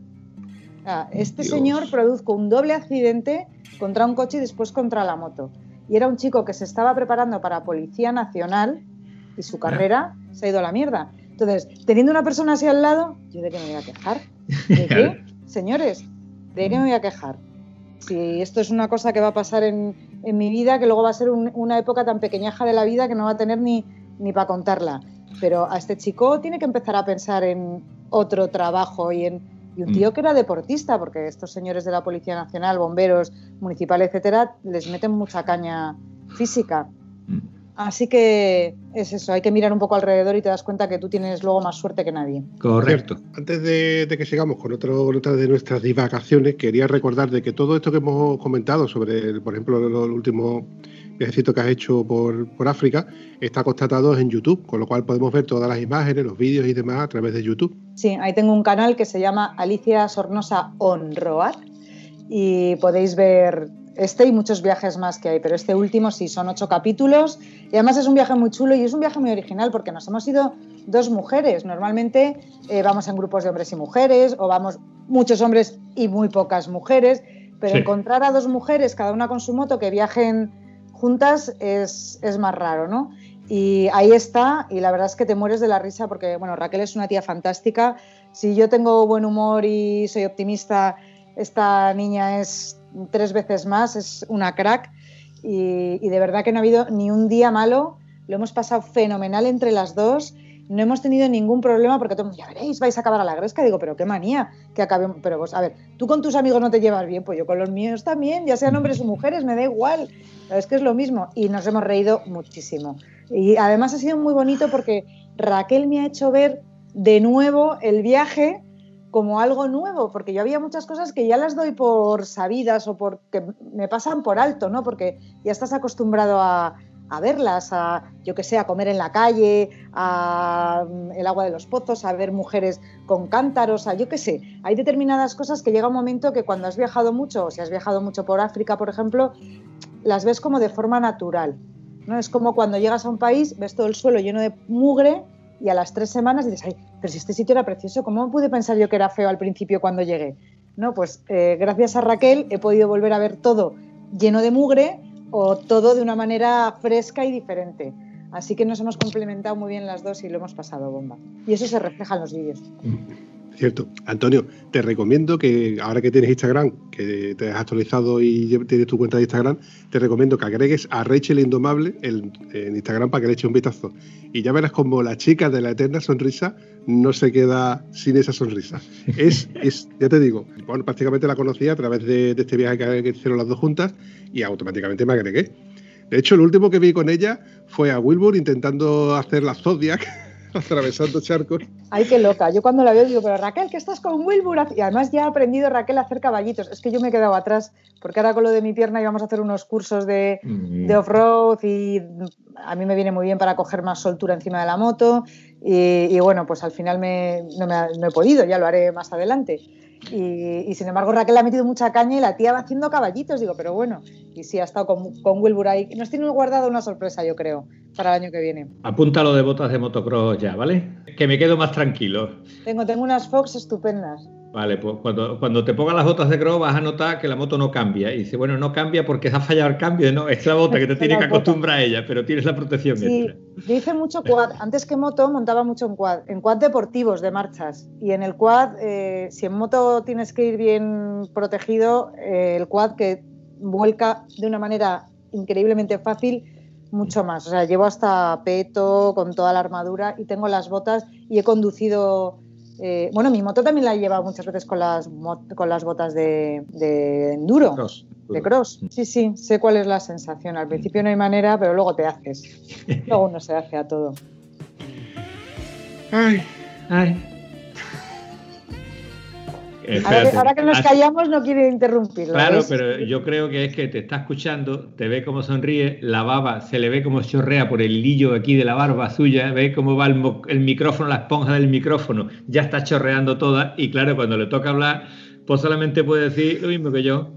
este señor produjo un doble accidente contra un coche y después contra la moto. Y era un chico que se estaba preparando para Policía Nacional y su carrera se ha ido a la mierda. Entonces, teniendo una persona así al lado, ¿yo de qué me voy a quejar? <laughs> ¿De qué? Señores, ¿de qué me voy a quejar? Si esto es una cosa que va a pasar en, en mi vida, que luego va a ser una época tan pequeñaja de la vida que no va a tener ni, ni para contarla. Pero a este chico tiene que empezar a pensar en otro trabajo y en y un tío mm. que era deportista, porque estos señores de la Policía Nacional, bomberos, municipal, etcétera, les meten mucha caña física. Así que es eso, hay que mirar un poco alrededor y te das cuenta que tú tienes luego más suerte que nadie. Correcto. Antes de, que sigamos con, otro, otra de nuestras divagaciones, quería recordar de que todo esto que hemos comentado sobre, por ejemplo, el último viajecito que has hecho por, por, África, está constatado en YouTube, con lo cual podemos ver todas las imágenes, los vídeos y demás a través de YouTube. Sí, ahí tengo un canal que se llama Alicia Sornosa On Road y podéis ver este y muchos viajes más que hay, pero este último sí, son ocho capítulos y además es un viaje muy chulo y es un viaje muy original porque nos hemos ido dos mujeres. Normalmente eh, vamos en grupos de hombres y mujeres o vamos muchos hombres y muy pocas mujeres, pero encontrar a dos mujeres, cada una con su moto, que viajen juntas es, es más raro, ¿no? Y ahí está, y la verdad es que te mueres de la risa porque, bueno, Raquel es una tía fantástica. Si yo tengo buen humor y soy optimista, esta niña es tres veces más, es una crack. Y, de verdad que no ha habido ni un día malo, lo hemos pasado fenomenal entre las dos, no hemos tenido ningún problema porque todo ya veréis, vais a acabar a la gresca, digo, pero qué manía que acabemos, pero vos, a ver, tú con tus amigos no te llevas bien, pues yo con los míos también, ya sean hombres o mujeres, me da igual, es que es lo mismo. Y nos hemos reído muchísimo. Y además ha sido muy bonito porque Raquel me ha hecho ver de nuevo el viaje como algo nuevo, porque yo había muchas cosas que ya las doy por sabidas o porque me pasan por alto, ¿no? Porque ya estás acostumbrado a, verlas, a, yo que sé, comer en la calle, a mm, el agua de los pozos, a ver mujeres con cántaros, a yo que sé. Hay determinadas cosas que llega un momento que cuando has viajado mucho, o si has viajado mucho por África, por ejemplo, las ves como de forma natural. ¿no? Es como cuando llegas a un país, ves todo el suelo lleno de mugre y a las tres semanas dices, ay, pero si este sitio era precioso, ¿cómo pude pensar yo que era feo al principio cuando llegué? No, pues eh, gracias a Raquel he podido volver a ver todo lleno de mugre, o todo de una manera fresca y diferente. Así que nos hemos complementado muy bien las dos y lo hemos pasado bomba. Y eso se refleja en los vídeos. Cierto. Antonio, te recomiendo que ahora que tienes Instagram, que te has actualizado y tienes tu cuenta de Instagram, te recomiendo que agregues a Rachel Indomable en, Instagram para que le eches un vistazo. Y ya verás como la chica de la eterna sonrisa no se queda sin esa sonrisa. <laughs> Es, es ya te digo, bueno, prácticamente la conocí a través de, este viaje que hicieron las dos juntas y automáticamente me agregué. De hecho, lo último que vi con ella fue a Wilbur intentando hacer la Zodiac, <laughs> <laughs> atravesando charcos. Ay, qué loca. Yo cuando la veo digo, pero Raquel, que estás con Wilbur. Y además ya ha aprendido Raquel a hacer caballitos. Es que yo me he quedado atrás, porque ahora con lo de mi pierna íbamos a hacer unos cursos de, mm. off-road y a mí me viene muy bien para coger más soltura encima de la moto. Y, bueno, pues al final no, no he podido, ya lo haré más adelante. Y, sin embargo Raquel ha metido mucha caña y la tía va haciendo caballitos, digo, pero bueno, y sí, ha estado con, con Wilbur ahí. Nos tiene guardado una sorpresa, yo creo, para el año que viene. Apúntalo de botas de motocross ya, ¿vale? Que me quedo más tranquilo. Tengo, tengo unas Fox estupendas. Vale, pues cuando, cuando te pongas las botas de cross vas a notar que la moto no cambia. Y dice, bueno, no cambia porque ha fallado el cambio. No, es la bota que te <laughs> tiene que acostumbrar a ella, pero tienes la protección sí, Yo hice mucho quad. Antes que moto montaba mucho en quad. En quad deportivos de marchas. Y en el quad, eh, si en moto tienes que ir bien protegido, eh, el quad que vuelca de una manera increíblemente fácil mucho más. O sea, llevo hasta peto con toda la armadura y tengo las botas y he conducido eh, bueno, mi moto también la he llevado muchas veces con las, con las botas de, enduro, de cross. Sí, sí, sé cuál es la sensación. Al principio no hay manera, pero luego te haces. <laughs> luego uno se hace a todo. Ay, ay. Ahora que, nos callamos no quiere interrumpirlo. Claro, pero yo creo que es que te está escuchando, te ve cómo sonríe, la baba se le ve como chorrea por el hilillo aquí de la barba suya, ve cómo va el, micrófono, la esponja del micrófono, ya está chorreando toda y claro, cuando le toca hablar, pues solamente puede decir lo mismo que yo.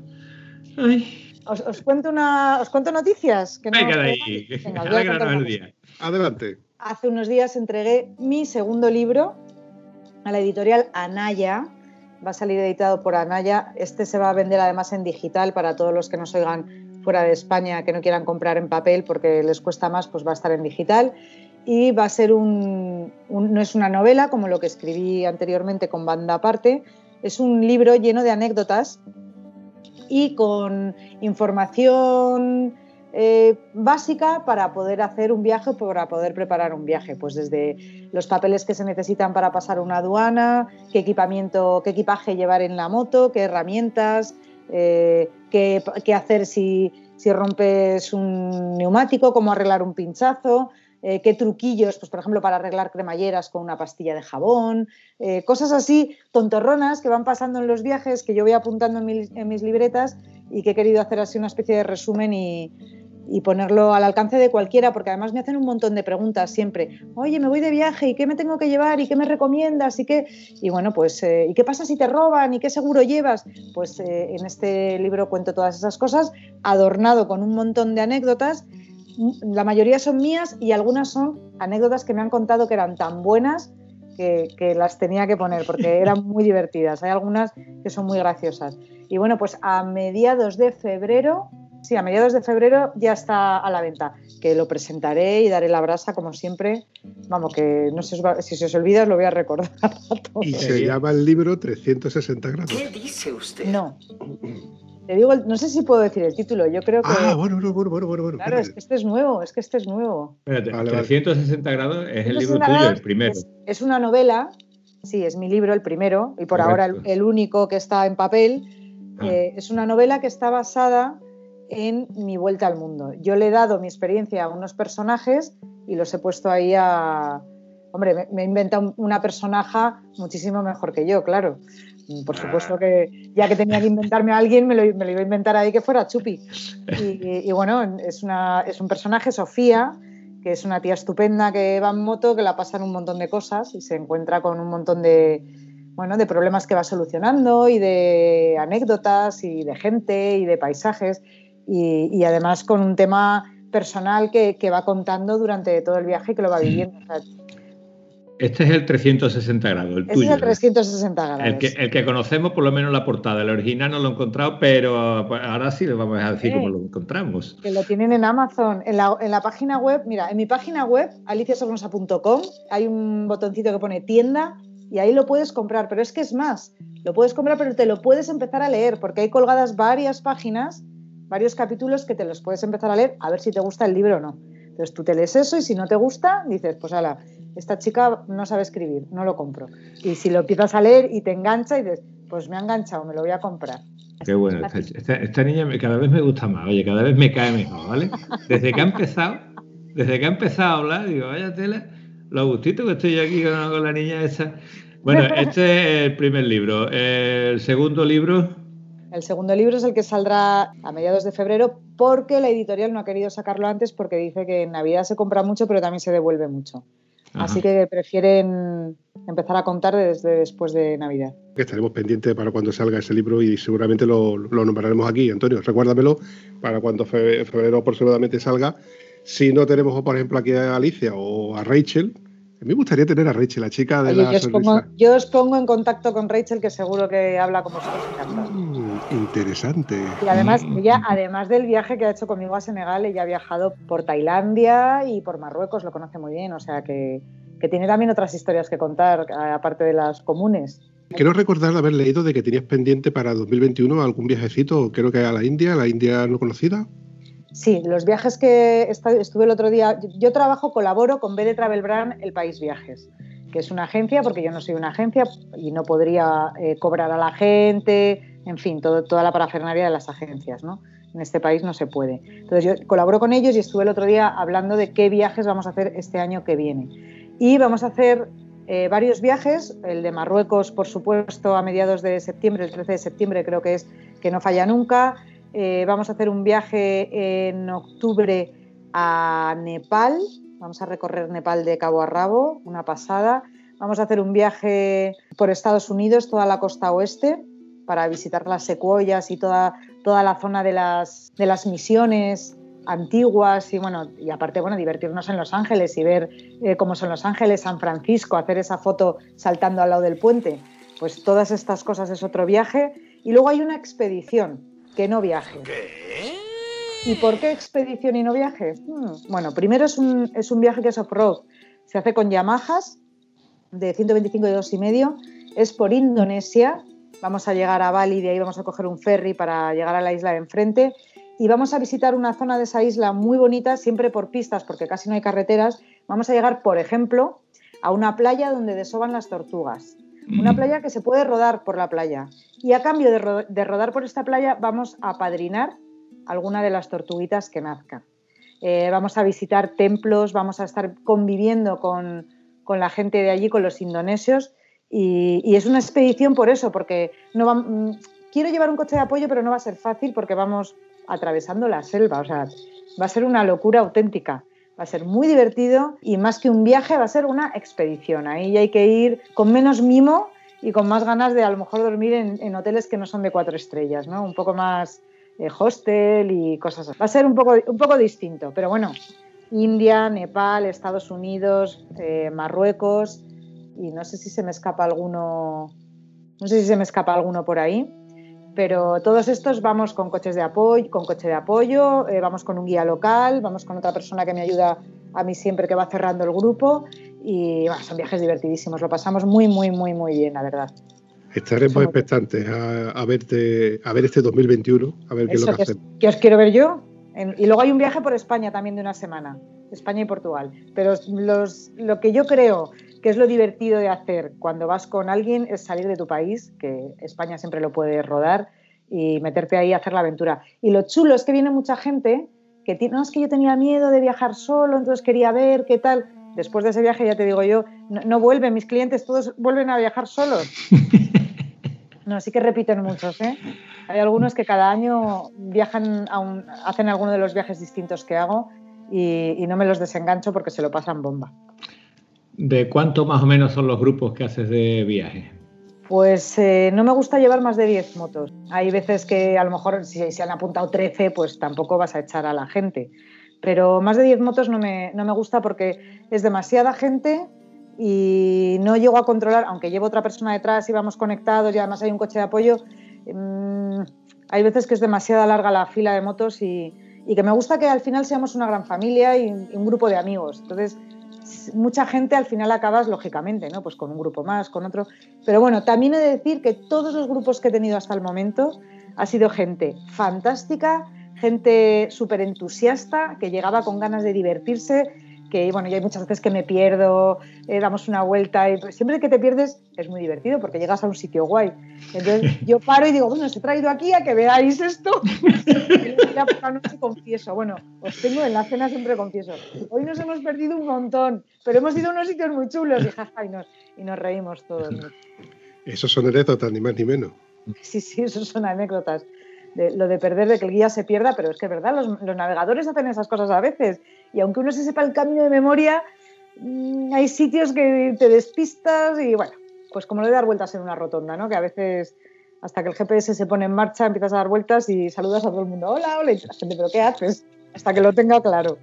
Os, cuento una, os cuento noticias. Que Venga de ahí, el día. <laughs> Adelante. Hace unos días entregué mi segundo libro a la editorial Anaya, va a salir editado por Anaya. Este se va a vender además en digital para todos los que nos oigan fuera de España que no quieran comprar en papel porque les cuesta más, pues va a estar en digital. Y va a ser un, no es una novela como lo que escribí anteriormente con banda aparte, es un libro lleno de anécdotas y con información eh, básica para poder hacer un viaje o para poder preparar un viaje. Pues desde los papeles que se necesitan para pasar una aduana, qué equipamiento, qué equipaje llevar en la moto, qué herramientas, eh, qué, hacer si, rompes un neumático, cómo arreglar un pinchazo. Eh, qué truquillos, pues por ejemplo, para arreglar cremalleras con una pastilla de jabón, cosas así tontorronas que van pasando en los viajes que yo voy apuntando en mis libretas y que he querido hacer así una especie de resumen y, y ponerlo al alcance de cualquiera, porque además me hacen un montón de preguntas siempre. Oye, me voy de viaje, ¿y qué me tengo que llevar? ¿Y qué me recomiendas? ¿Y qué? Y bueno, pues, eh, ¿y qué pasa si te roban? ¿Y qué seguro llevas? Pues eh, en este libro cuento todas esas cosas, adornado con un montón de anécdotas. La mayoría son mías y algunas son anécdotas que me han contado que eran tan buenas que, que, las tenía que poner porque <laughs> eran muy divertidas. Hay algunas que son muy graciosas. Y bueno, pues a mediados de febrero Sí, a mediados de febrero ya está a la venta, que lo presentaré y daré la brasa como siempre. Vamos, que no sé si se os olvida, os lo voy a recordar. Y se llama el libro 360 grados. ¿Qué dice usted? No. Te digo, no sé si puedo decir el título, yo creo que... Ah, bueno, bueno, bueno, bueno. Claro, es que este es nuevo, es que este es nuevo. Espérate, 360 grados es el libro tuyo, el primero. Es, una novela, sí, es mi libro, el primero, y por ahora el, único que está en papel. Ah. Eh, es una novela que está basada en mi vuelta al mundo. Yo le he dado mi experiencia a unos personajes y los he puesto ahí a... Hombre, me, he inventado una personaje muchísimo mejor que yo, claro. Por supuesto que ya que tenía que inventarme a alguien, me lo, iba a inventar ahí que fuera Chupi. Y, bueno, es, una, es un personaje, Sofía, que es una tía estupenda que va en moto, que la pasan un montón de cosas y se encuentra con un montón de, bueno, de problemas que va solucionando y de anécdotas y de gente y de paisajes y, además con un tema personal que, va contando durante todo el viaje y que lo va viviendo. Este es el 360 grados, el Ese tuyo. es el 360 grados. El que, el que conocemos, por lo menos la portada. El original no lo he encontrado, pero pues, ahora sí le vamos a decir Sí. cómo lo encontramos. Que lo tienen en Amazon, en la, en la página web. Mira, en mi página web, aliciasornosa.com, hay un botoncito que pone tienda y ahí lo puedes comprar. Pero es que es más, lo puedes comprar, pero te lo puedes empezar a leer porque hay colgadas varias páginas, varios capítulos que te los puedes empezar a leer a ver si te gusta el libro o no. Entonces tú te lees eso y si no te gusta, dices, pues ala, esta chica no sabe escribir, no lo compro. Y si lo empiezas a leer y te engancha y dices, pues me ha enganchado, me lo voy a comprar. Qué bueno. Esta, esta- esta niña cada vez me gusta más. Oye, cada vez me cae mejor, ¿vale? Desde que ha empezado, desde que ha empezado a hablar, digo, vaya tela, lo gustito que estoy yo aquí con, con la niña esa. Bueno, <laughs> este es el primer libro. El segundo libro, El segundo libro es el que saldrá a mediados de febrero porque la editorial no ha querido sacarlo antes porque dice que en Navidad se compra mucho pero también se devuelve mucho. Ajá. Así que prefieren empezar a contar desde después de Navidad. Que estaremos pendientes para cuando salga ese libro y seguramente lo, lo nombraremos aquí. Antonio, recuérdamelo para cuando fe- febrero aproximadamente salga. Si no tenemos, por ejemplo, aquí a Alicia o a Rachel, a mí me gustaría tener a Rachel, la chica de Oye, la yo, os pongo, yo os pongo en contacto con Rachel que seguro que habla con vosotros. Mm, interesante. Y además, Mm. ella, además del viaje que ha hecho conmigo a Senegal, ella ha viajado por Tailandia y por Marruecos, lo conoce muy bien, o sea que, que tiene también otras historias que contar, aparte de las comunes. Quiero recordar haber leído de que tenías pendiente para 2021 algún viajecito, creo que a la India, la India no conocida. Sí, los viajes que estuve el otro día, yo, trabajo, colaboro con Travel Brand El País Viajes, que es una agencia, porque yo no soy una agencia y no podría eh, cobrar a la gente, en fin, todo, toda la parafernalia de las agencias, ¿no? En este país no se puede. Entonces yo colaboro con ellos y estuve el otro día hablando de qué viajes vamos a hacer este año que viene. Y vamos a hacer eh, varios viajes, el de Marruecos, por supuesto, a mediados de septiembre, el 13 de septiembre creo que es, que no falla nunca. Eh, vamos a hacer un viaje en octubre a Nepal. Vamos a recorrer Nepal de cabo a rabo, una pasada. Vamos a hacer un viaje por Estados Unidos, toda la costa oeste, para visitar las secuoyas y toda, toda la zona de las, de las misiones antiguas y bueno y aparte bueno divertirnos en Los Ángeles y ver eh, cómo son Los Ángeles, San Francisco, hacer esa foto saltando al lado del puente. Pues todas estas cosas es otro viaje y luego hay una expedición que no viaje. ¿Y por qué expedición y no viaje? Hmm, Bueno, primero es un, es un viaje que es off-road. Se hace con Yamahas de 125 y 2,5. Es por Indonesia. Vamos a llegar a Bali, de ahí vamos a coger un ferry para llegar a la isla de enfrente. Y vamos a visitar una zona de esa isla muy bonita, siempre por pistas, porque casi no hay carreteras. Vamos a llegar, por ejemplo, a una playa donde desoban las tortugas. Una playa que se puede rodar por la playa. Y a cambio de, ro- de rodar por esta playa, vamos a padrinar alguna de las tortuguitas que nazcan. Eh, vamos a visitar templos, vamos a estar conviviendo con, con la gente de allí, con los indonesios. Y, y es una expedición por eso, porque no va- mm, quiero llevar un coche de apoyo, pero no va a ser fácil porque vamos atravesando la selva. O sea, va a ser una locura auténtica. Va a ser muy divertido y más que un viaje va a ser una expedición. Ahí hay que ir con menos mimo y con más ganas de a lo mejor dormir en, hoteles que no son de cuatro estrellas, ¿no? Un poco más eh, hostel y cosas así. Va a ser un poco, un poco distinto, pero bueno, India, Nepal, Estados Unidos, eh, Marruecos y no sé si se me escapa alguno, no sé si se me escapa alguno por ahí, pero todos estos vamos con coches de apoyo, con coche de apoyo, eh, vamos con un guía local, vamos con otra persona que me ayuda a mí siempre que va cerrando el grupo y bueno, son viajes divertidísimos, lo pasamos muy, muy, muy, muy bien, la verdad. Estaremos expectantes a, a verte, a ver este 2021, a ver qué es lo que que, os, hacemos. que os quiero ver yo. En- y luego hay un viaje por España también de una semana, España y Portugal. Pero los- lo que yo creo que es lo divertido de hacer cuando vas con alguien es salir de tu país, que España siempre lo puede rodar, y meterte ahí a hacer la aventura. Y lo chulo es que viene mucha gente que no, es que yo tenía miedo de viajar solo, entonces quería ver qué tal. Después de ese viaje, ya te digo yo, no, no vuelven mis clientes, todos vuelven a viajar solos. <laughs> No, sí que repiten muchos, ¿eh? Hay algunos que cada año viajan, a un- hacen alguno de los viajes distintos que hago y, y no me los desengancho porque se lo pasan bomba. ¿De cuánto más o menos son los grupos que haces de viaje? Pues eh, no me gusta llevar más de 10 motos. Hay veces que a lo mejor si se han apuntado 13, pues tampoco vas a echar a la gente. Pero más de 10 motos no me, no me gusta porque es demasiada gente y no llego a controlar, aunque llevo otra persona detrás y vamos conectados y además hay un coche de apoyo, mm, hay veces que es demasiado larga la fila de motos y, y, que me gusta que al final seamos una gran familia y, y un grupo de amigos. Entonces, mucha gente al final acabas lógicamente, ¿no? Pues con un grupo más, con otro. Pero bueno, también he de decir que todos los grupos que he tenido hasta el momento ha sido gente fantástica, gente súper entusiasta, que llegaba con ganas de divertirse, que bueno, yo hay muchas veces que me pierdo, eh, damos una vuelta y pues, siempre que te pierdes es muy divertido porque llegas a un sitio guay. Entonces <laughs> yo paro y digo, bueno, os he traído aquí a que veáis esto. y <laughs> ya por la noche confieso, bueno, os tengo en la cena siempre confieso. Hoy nos hemos perdido un montón, pero hemos ido a unos sitios muy chulos y, jaja, y, nos, y nos reímos todos. Esos son anécdotas, ni más ni menos. Sí, sí, esos son anécdotas. De, lo de perder, de que el guía se pierda, pero es que es verdad, los, los, navegadores hacen esas cosas a veces. Y aunque uno se sepa el camino de memoria, mmm, hay sitios que te despistas y bueno, pues como lo de dar vueltas en una rotonda, ¿no? Que a veces hasta que el GPS se pone en marcha empiezas a dar vueltas y saludas a todo el mundo. Hola, hola, y la gente, ¿pero qué haces? Hasta que lo tenga claro.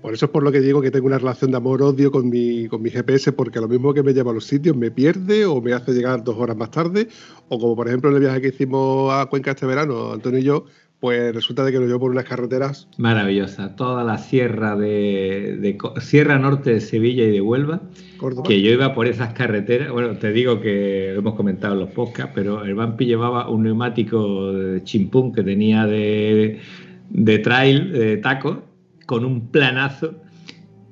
Por eso es por lo que digo que tengo una relación de amor-odio con mi, con mi GPS, porque lo mismo que me lleva a los sitios me pierde o me hace llegar dos horas más tarde, o como por ejemplo en el viaje que hicimos a Cuenca este verano, Antonio y yo, pues resulta de que nos llevó por unas carreteras. Maravillosa, toda la sierra de, de, Sierra Norte de Sevilla y de Huelva, Córdoba. que yo iba por esas carreteras, bueno, te digo que lo hemos comentado en los podcasts, pero el Vampi llevaba un neumático de chimpún que tenía de, de trail, de taco, con un planazo,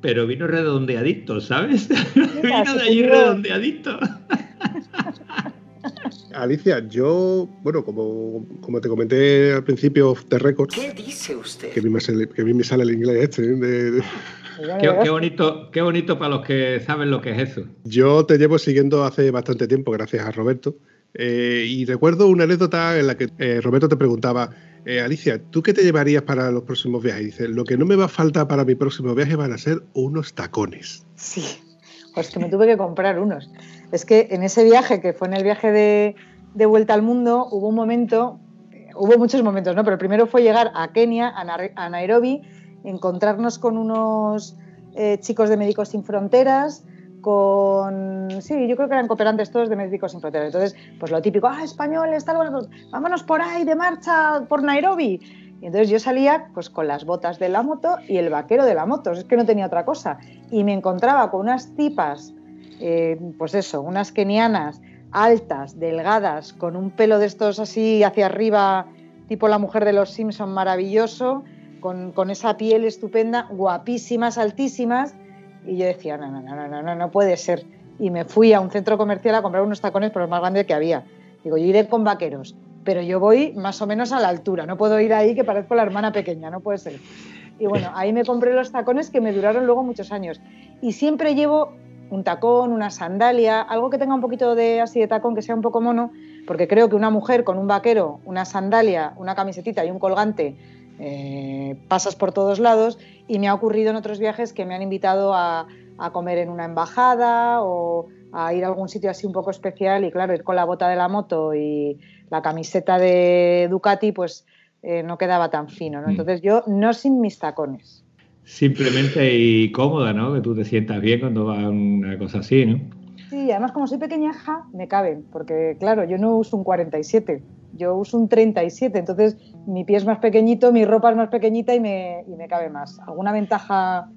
pero vino redondeadito, ¿sabes? <laughs> vino de allí redondeadito. <laughs> Alicia, yo, bueno, como, como te comenté al principio de récord. ¿Qué dice usted? Que a mí me sale, que a mí me sale el inglés este. De, de... Qué, qué, bonito, qué bonito para los que saben lo que es eso. Yo te llevo siguiendo hace bastante tiempo, gracias a Roberto. Eh, y recuerdo una anécdota en la que eh, Roberto te preguntaba, eh, Alicia, ¿tú qué te llevarías para los próximos viajes? Y dice, lo que no me va a faltar para mi próximo viaje van a ser unos tacones. Sí, pues que me tuve que comprar unos. Es que en ese viaje, que fue en el viaje de, vuelta al mundo, hubo un momento, hubo muchos momentos, ¿no? Pero el primero fue llegar a Kenia, a, Na a Nairobi, encontrarnos con unos chicos de Médicos Sin Fronteras, con. Sí, yo creo que eran cooperantes todos de Médicos Sin Fronteras. Entonces, pues lo típico, ah, españoles, tal, pues vámonos por ahí de marcha por Nairobi. Y entonces yo salía pues con las botas de la moto y el vaquero de la moto, es que no tenía otra cosa. Y me encontraba con unas tipas, eh, pues eso, unas kenianas altas, delgadas, con un pelo de estos así hacia arriba, tipo la mujer de los Simpson maravilloso, con, con esa piel estupenda, guapísimas, altísimas. Y yo decía, no, no, no, no, no, no puede ser. Y me fui a un centro comercial a comprar unos tacones, pero los más grandes que había. Digo, yo iré con vaqueros, pero yo voy más o menos a la altura. No puedo ir ahí que parezco la hermana pequeña, no puede ser. Y bueno, ahí me compré los tacones que me duraron luego muchos años. Y siempre llevo un tacón, una sandalia, algo que tenga un poquito de así de tacón, que sea un poco mono, porque creo que una mujer con un vaquero, una sandalia, una camisetita y un colgante eh, pasas por todos lados y me ha ocurrido en otros viajes que me han invitado a, a, comer en una embajada o a ir a algún sitio así un poco especial y claro, ir con la bota de la moto y la camiseta de Ducati pues eh, no quedaba tan fino, ¿no? Entonces yo no sin mis tacones. Simplemente y cómoda, ¿no? Que tú te sientas bien cuando va una cosa así, ¿no? Sí, además como soy pequeñaja, me caben, porque claro, yo no uso un 47, yo uso un 37, entonces mi pie es más pequeñito, mi ropa es más pequeñita y me, y me cabe más. ¿Alguna ventaja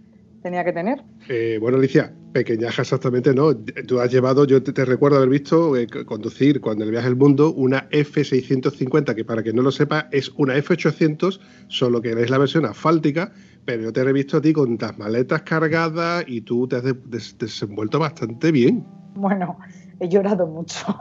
tenía que tener? Eh, bueno, Alicia, pequeñaja exactamente no. Tú has llevado, yo te, te recuerdo haber visto eh, conducir cuando el viaje al mundo una F650, que para quien no lo sepa es una F800, solo que es la versión asfáltica, pero yo te he visto a ti con las maletas cargadas y tú te has des desenvuelto bastante bien. Bueno, he llorado mucho. <laughs>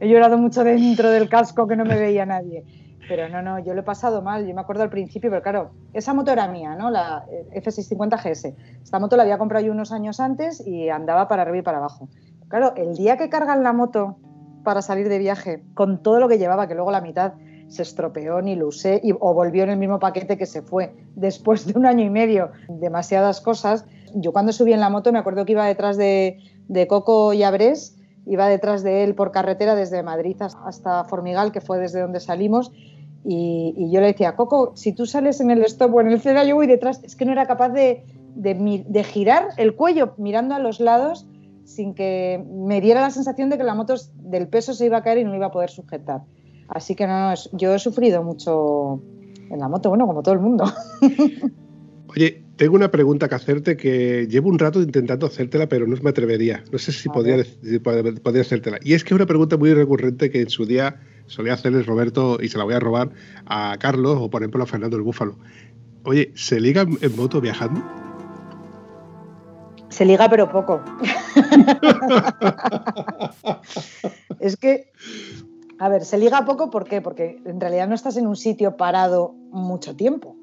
he llorado mucho dentro del casco que no me veía nadie. Pero no, no, yo lo he pasado mal. Yo me acuerdo al principio, pero claro, esa moto era mía, ¿no? La F650 GS. Esta moto la había comprado yo unos años antes y andaba para arriba y para abajo. Claro, el día que cargan la moto para salir de viaje, con todo lo que llevaba, que luego la mitad se estropeó, ni lo usé, o volvió en el mismo paquete que se fue después de un año y medio, demasiadas cosas. Yo cuando subí en la moto me acuerdo que iba detrás de, de Coco y Abrés, iba detrás de él por carretera desde Madrid hasta Formigal, que fue desde donde salimos, y, yo le decía, Coco, si tú sales en el stop o en el cera, yo voy detrás. Es que no era capaz de, de, girar el cuello mirando a los lados sin que me diera la sensación de que la moto del peso se iba a caer y no iba a poder sujetar. Así que no, no, yo he sufrido mucho en la moto, bueno, como todo el mundo. <laughs> Oye, tengo una pregunta que hacerte que llevo un rato intentando hacértela, pero no me atrevería. No sé si podría, si podría hacértela. Y es que es una pregunta muy recurrente que en su día solía hacerles Roberto y se la voy a robar a Carlos o, por ejemplo, a Fernando el Búfalo. Oye, ¿se liga en moto viajando? Se liga, pero poco. <laughs> es que, a ver, se liga poco ¿por qué? Porque en realidad no estás en un sitio parado mucho tiempo.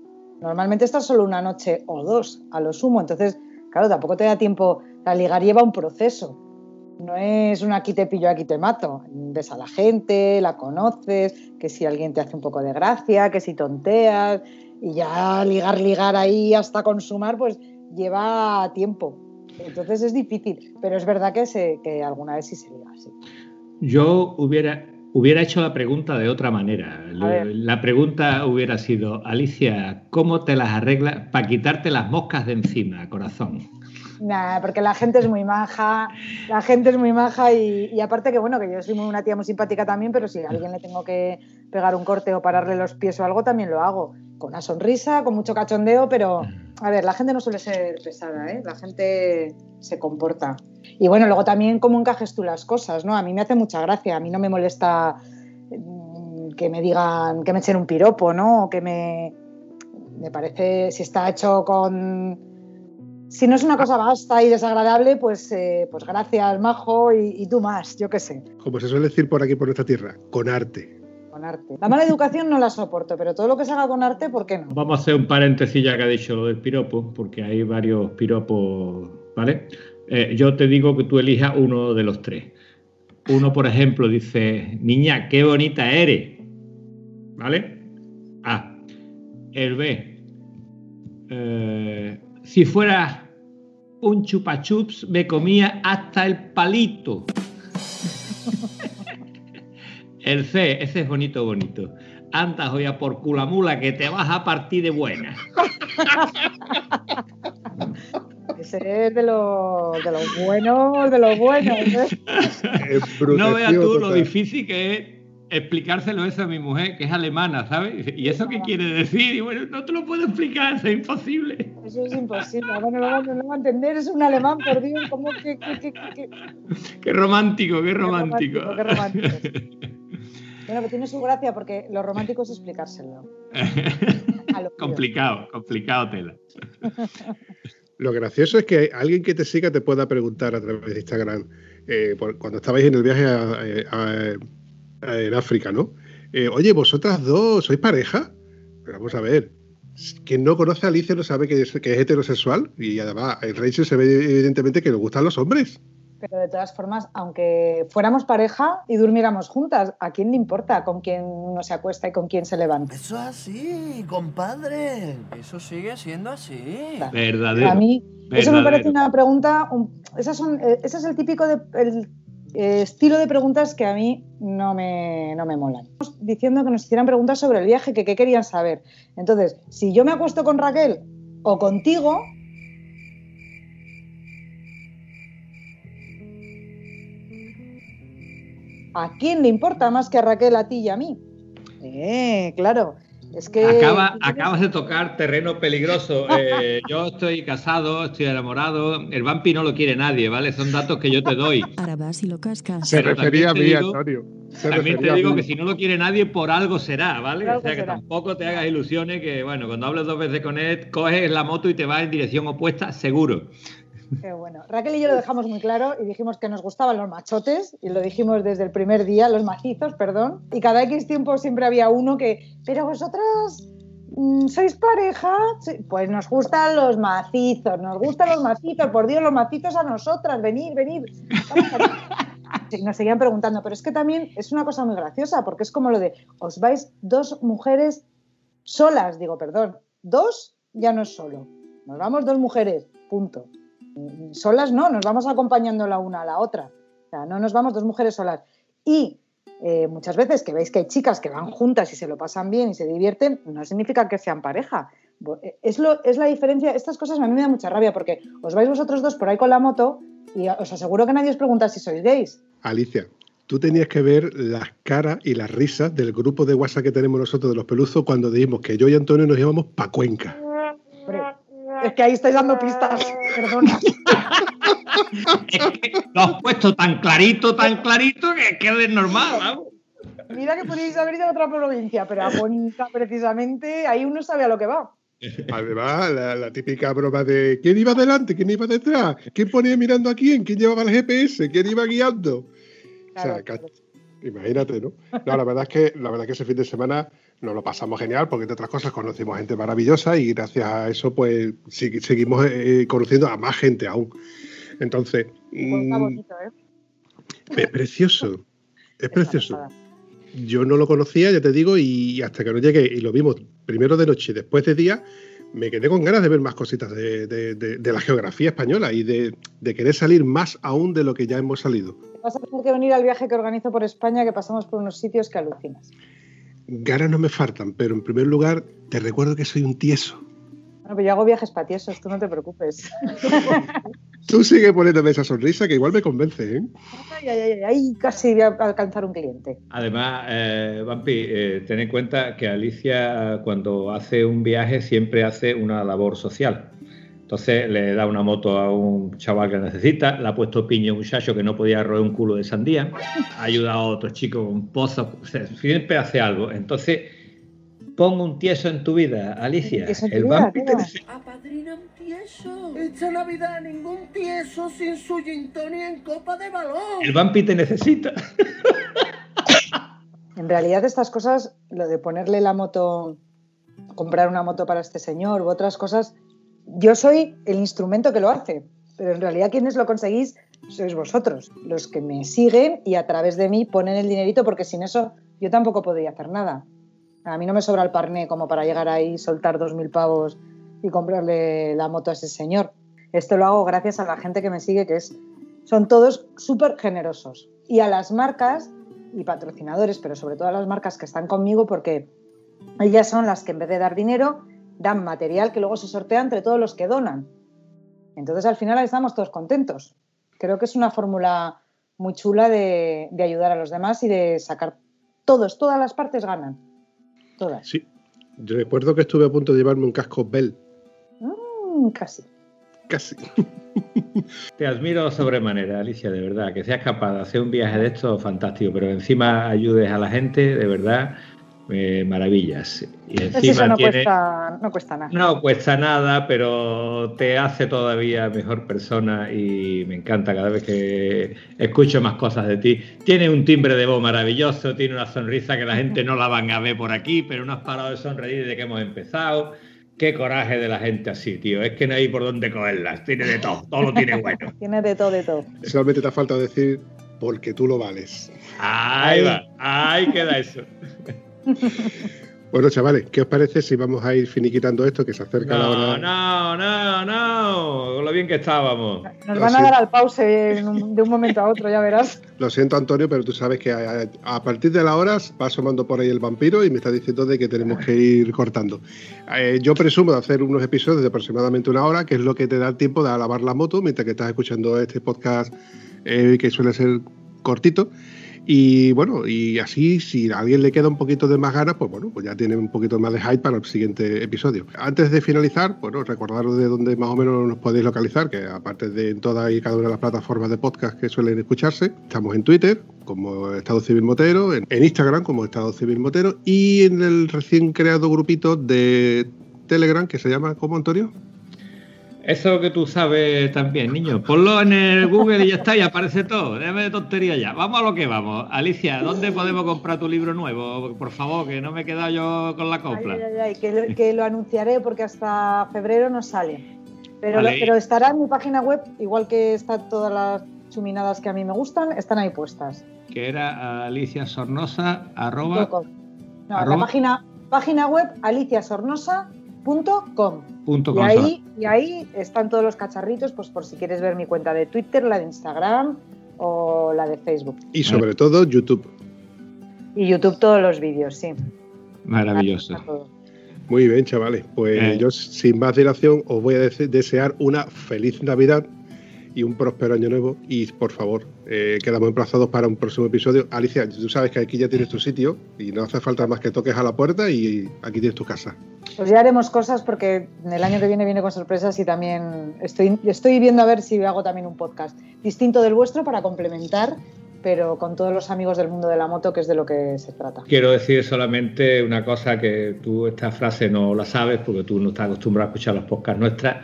Normalmente estás solo una noche o dos, a lo sumo. Entonces, claro, tampoco te da tiempo. La ligar lleva un proceso. No es un aquí te pillo, aquí te mato. Ves a la gente, la conoces, que si alguien te hace un poco de gracia, que si tonteas, y ya ligar, ligar ahí hasta consumar, pues lleva tiempo. Entonces es difícil, pero es verdad que, se, que alguna vez sí se liga, sí. Yo hubiera, hubiera hecho la pregunta de otra manera. La pregunta hubiera sido, Alicia, ¿cómo te las arreglas para quitarte las moscas de encima, corazón? Nah, porque la gente es muy maja, la gente es muy maja y, y aparte que bueno, que yo soy muy- una tía muy simpática también, pero si a alguien le tengo que pegar un corte o pararle los pies o algo, también lo hago. Con una sonrisa, con mucho cachondeo, pero a ver, la gente no suele ser pesada, ¿eh? La gente se comporta. Y bueno, luego también cómo encajes tú las cosas, ¿no? A mí me hace mucha gracia, a mí no me molesta mm, que me digan, que me echen un piropo, ¿no? O que me, me parece, si está hecho con... Si no es una cosa basta y desagradable, pues, eh, pues gracias, majo, y, y tú más, yo qué sé, Como se suele decir por aquí, por nuestra tierra, con arte. con arte. La mala educación no la soporto, pero todo lo que se haga con arte, ¿por qué no? Vamos a hacer un paréntesis ya que ha dicho lo del piropo, porque hay varios piropos, ¿vale? Eh, yo te digo que tú elijas uno de los tres. Uno, por ejemplo, dice, niña, qué bonita eres, ¿vale? A. El B. eh, si fueras un chupachups, me comía hasta el palito. <laughs> El C, ese es bonito, bonito. Andas hoy a por culamula que te vas a partir de buena. <laughs> Ese es de los de los buenos, de los buenos. ¿eh? <laughs> No veas tú lo difícil que es explicárselo eso a mi mujer, que es alemana, ¿sabes? ¿Y eso qué quiere decir? Y bueno, no te lo puedo explicar, es imposible. Eso es imposible. Bueno, no, no lo va a entender, es un alemán, por Dios, ¿cómo que, que- que- que- Qué romántico, qué Qué romántico. romántico, qué romántico. Bueno, pero tiene su gracia porque lo romántico es explicárselo. <laughs> Complicado, complicado tela. <laughs> Lo gracioso es que alguien que te siga te pueda preguntar a través de Instagram, eh, por- cuando estabais en el viaje en África, ¿no? Eh, Oye, vosotras dos, ¿sois pareja? Pero vamos a ver, quien no conoce a Alicia no sabe que es, heterosexual y además en Rachel se ve evidentemente que le gustan los hombres. Pero de todas formas, aunque fuéramos pareja y durmiéramos juntas, ¿a quién le importa con quién uno se acuesta y con quién se levanta? Eso es así, compadre. Eso sigue siendo así. Verdadero. A mí, eso me parece una pregunta. un- esas son, eh, ese es el típico de, el, eh, estilo de preguntas que a mí no me, no me molan. Estamos Diciendo que nos hicieran preguntas sobre el viaje, que qué querían saber. Entonces, si yo me acuesto con Raquel o contigo. ¿A quién le importa más que a Raquel, a ti y a mí? Eh, claro. Es que. Acaba, acabas de tocar terreno peligroso. <laughs> Eh, yo estoy casado, estoy enamorado. El vampi no lo quiere nadie, ¿vale? Son datos que yo te doy. Ahora vas y lo cascas. Se Pero refería a mí, digo- Antonio. Se También te digo que si no lo quiere nadie, por algo será, ¿vale? O sea que será. tampoco te hagas ilusiones que, bueno, cuando hables dos veces con él, coges la moto y te vas en dirección opuesta, seguro. Qué bueno. Raquel y yo lo dejamos muy claro y dijimos que nos gustaban los machotes y lo dijimos desde el primer día, los macizos, perdón. Y cada X tiempo siempre había uno que, pero vosotras mm, sois pareja, pues nos gustan los macizos, nos gustan los macizos, por Dios, los macizos a nosotras, venid, venid. Y nos seguían preguntando, pero es que también es una cosa muy graciosa, porque es como lo de, os vais dos mujeres solas, digo, perdón, dos ya no es solo, nos vamos dos mujeres, punto. Solas no, nos vamos acompañando la una a la otra, o sea, no nos vamos dos mujeres solas. Y eh, muchas veces que veis que hay chicas que van juntas y se lo pasan bien y se divierten, no significa que sean pareja. Es, lo, es la diferencia, estas cosas a mí me da mucha rabia porque os vais vosotros dos por ahí con la moto y os aseguro que nadie os pregunta si sois gays. Alicia, tú tenías que ver las caras y las risas del grupo de WhatsApp que tenemos nosotros de los peluzos cuando dijimos que yo y Antonio nos íbamos pa' Cuenca. Es que ahí estáis dando pistas, perdona. es <laughs> que lo has puesto tan clarito, tan clarito que, que es normal, ¿no? Mira que podéis haber ido a otra provincia, pero a Cuenca precisamente, ahí uno sabe a lo que va. Además, la, típica broma de ¿quién iba adelante? ¿Quién iba detrás? ¿Quién ponía mirando a quién? ¿Quién llevaba el GPS? ¿Quién iba guiando? o sea, imagínate, ¿no? No, la verdad es que la verdad que ese fin de semana nos lo pasamos genial porque entre otras cosas conocimos gente maravillosa y gracias a eso pues seguimos eh, conociendo a más gente aún. Entonces, está mm, bonito, ¿eh? es precioso, es precioso. Yo no lo conocía, ya te digo, y hasta que no llegué y lo vimos primero de noche, después de día, me quedé con ganas de ver más cositas de, la geografía española y de, querer salir más aún de lo que ya hemos salido. Vas a tener que venir al viaje que organizo por España, que pasamos por unos sitios que alucinas. Ganas no me faltan, pero en primer lugar te recuerdo que soy un tieso. Bueno, pues yo hago viajes patiesos, tú no te preocupes. <laughs> tú sigue poniéndome esa sonrisa que igual me convence, ¿eh? Ay, ay, ay, ay casi voy a alcanzar un cliente. Además, eh, Vampi, eh, ten en cuenta que Alicia cuando hace un viaje siempre hace una labor social. Entonces le da una moto a un chaval que necesita, le ha puesto piña a un muchacho que no podía roer un culo de sandía, ha ayudado a otro chico con pozos, siempre hace algo. Entonces Pongo un tieso en tu vida, Alicia. El vampi Apadrina un tieso. Esta Navidad ningún tieso sin su gintón en copa de balón. El vampi te necesita. <laughs> En realidad estas cosas, lo de ponerle la moto, comprar una moto para este señor u otras cosas, yo soy el instrumento que lo hace, pero en realidad quienes lo conseguís sois vosotros, los que me siguen y a través de mí ponen el dinerito porque sin eso yo tampoco podría hacer nada. A mí no me sobra el parné como para llegar ahí, soltar dos mil pavos y comprarle la moto a ese señor. Esto lo hago gracias a la gente que me sigue, que es, son todos súper generosos. Y a las marcas y patrocinadores, pero sobre todo a las marcas que están conmigo, porque ellas son las que en vez de dar dinero, dan material que luego se sortea entre todos los que donan. Entonces al final estamos todos contentos. Creo que es una fórmula muy chula de, de ayudar a los demás y de sacar todos, todas las partes ganan. Sí. Yo recuerdo que estuve a punto de llevarme un casco Bell. Mm, casi. Casi. <laughs> Te admiro sobremanera, Alicia, de verdad. Que seas capaz de hacer un viaje de esto, fantástico. Pero encima ayudes a la gente, de verdad eh, maravillas. Y pues encima no, cuesta, no cuesta nada. No cuesta nada, pero te hace todavía mejor persona y me encanta cada vez que escucho más cosas de ti. Tiene un timbre de voz maravilloso, tiene una sonrisa que la gente no la van a ver por aquí, pero no has parado de sonreír desde que hemos empezado. Qué coraje de la gente así, tío. Es que no hay por dónde cogerlas. Tiene de todo, todo lo tiene bueno. <laughs> tiene de todo, de todo. Solamente te ha faltado decir porque tú lo vales. Ahí va, ahí queda eso. <laughs> <laughs> Bueno, chavales, ¿qué os parece si vamos a ir finiquitando esto, que se acerca la hora? No, no, no, con lo bien que estábamos. Nos van a dar al pause de un momento a otro, ya verás. <laughs> Lo siento, Antonio, pero tú sabes que a, partir de la hora va asomando por ahí el vampiro y me está diciendo de que tenemos que ir cortando. Eh, yo presumo de hacer unos episodios de aproximadamente una hora, que es lo que te da el tiempo de lavar la moto mientras que estás escuchando este podcast eh, que suele ser cortito. Y bueno, y así, si a alguien le queda un poquito de más ganas, pues bueno, pues ya tiene un poquito más de hype para el siguiente episodio. Antes de finalizar, bueno, recordaros de dónde más o menos nos podéis localizar, que aparte de todas y cada una de las plataformas de podcast que suelen escucharse, estamos en Twitter como Estado Civil Motero, en, en Instagram como Estado Civil Motero y en el recién creado grupito de Telegram que se llama, ¿cómo Antonio? Eso que tú sabes también, niño. Ponlo en el Google y ya está, y aparece todo. Déjame de tontería ya. Vamos a lo que vamos. Alicia, ¿dónde podemos comprar tu libro nuevo? Por favor, que no me he quedado yo con la copla. Ay, ay, ay, que, lo anunciaré porque hasta febrero no sale. Pero, pero estará en mi página web, igual que están todas las chuminadas que a mí me gustan, están ahí puestas. Que era Alicia Sornosa, arroba... No, la página, página web aliciasornosa.com y, ahí, y ahí están todos los cacharritos, pues por si quieres ver mi cuenta de Twitter, la de Instagram o la de Facebook. Y sobre todo YouTube. Y YouTube todos los vídeos, sí. Maravilloso. Muy bien, chavales. Pues Eh. yo, sin más dilación, os voy a dese- desear una feliz Navidad y un próspero año nuevo. Y por favor, eh, quedamos emplazados para un próximo episodio. Alicia, tú sabes que aquí ya tienes tu sitio y no hace falta más que toques a la puerta y aquí tienes tu casa. Pues ya haremos cosas porque el año que viene viene con sorpresas y también estoy, estoy viendo a ver si hago también un podcast distinto del vuestro para complementar, pero con todos los amigos del mundo de la moto, que es de lo que se trata. Quiero decir solamente una cosa que tú esta frase no la sabes porque tú no estás acostumbrado a escuchar los podcasts nuestras,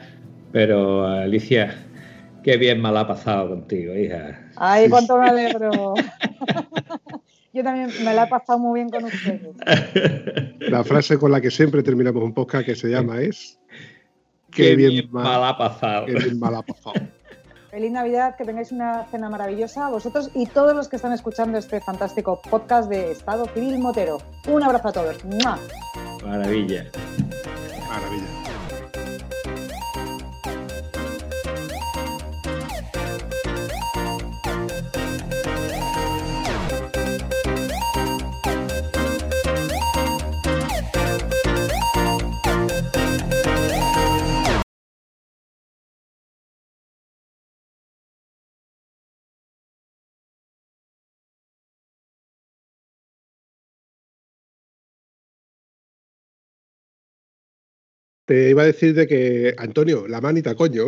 pero Alicia, qué bien me la ha pasado contigo, hija. Ay, cuánto me alegro. <laughs> Yo también me la he pasado muy bien con ustedes. <laughs> La frase con la que siempre terminamos un podcast que se llama es Qué, Qué bien, bien, ma- me la ha pasado. qué bien mal ha pasado. <laughs> Feliz Navidad, que tengáis una cena maravillosa a vosotros y todos los que están escuchando este fantástico podcast de Estado Civil Motero. Un abrazo a todos. ¡Mua! Maravilla. Maravilla. Te iba a decir de que, Antonio, la manita, coño.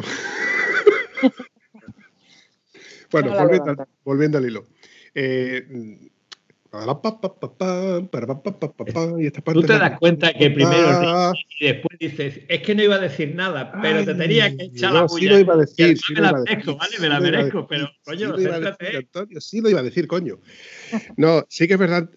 bueno, volviendo, al hilo. Eh, y esta parte Tú te das cuenta que primero Ah, y después dices, es que no iba a decir nada, pero te tenía que echar no, la sí bulla. lo iba a Y decir, además sí me lo la merezco, ¿vale? sí Me la lo iba a merezco, decir, pero, sí coño, lo iba a céntrate, decir, ¿eh? Antonio, sí lo iba a decir, coño. No, sí que es verdad,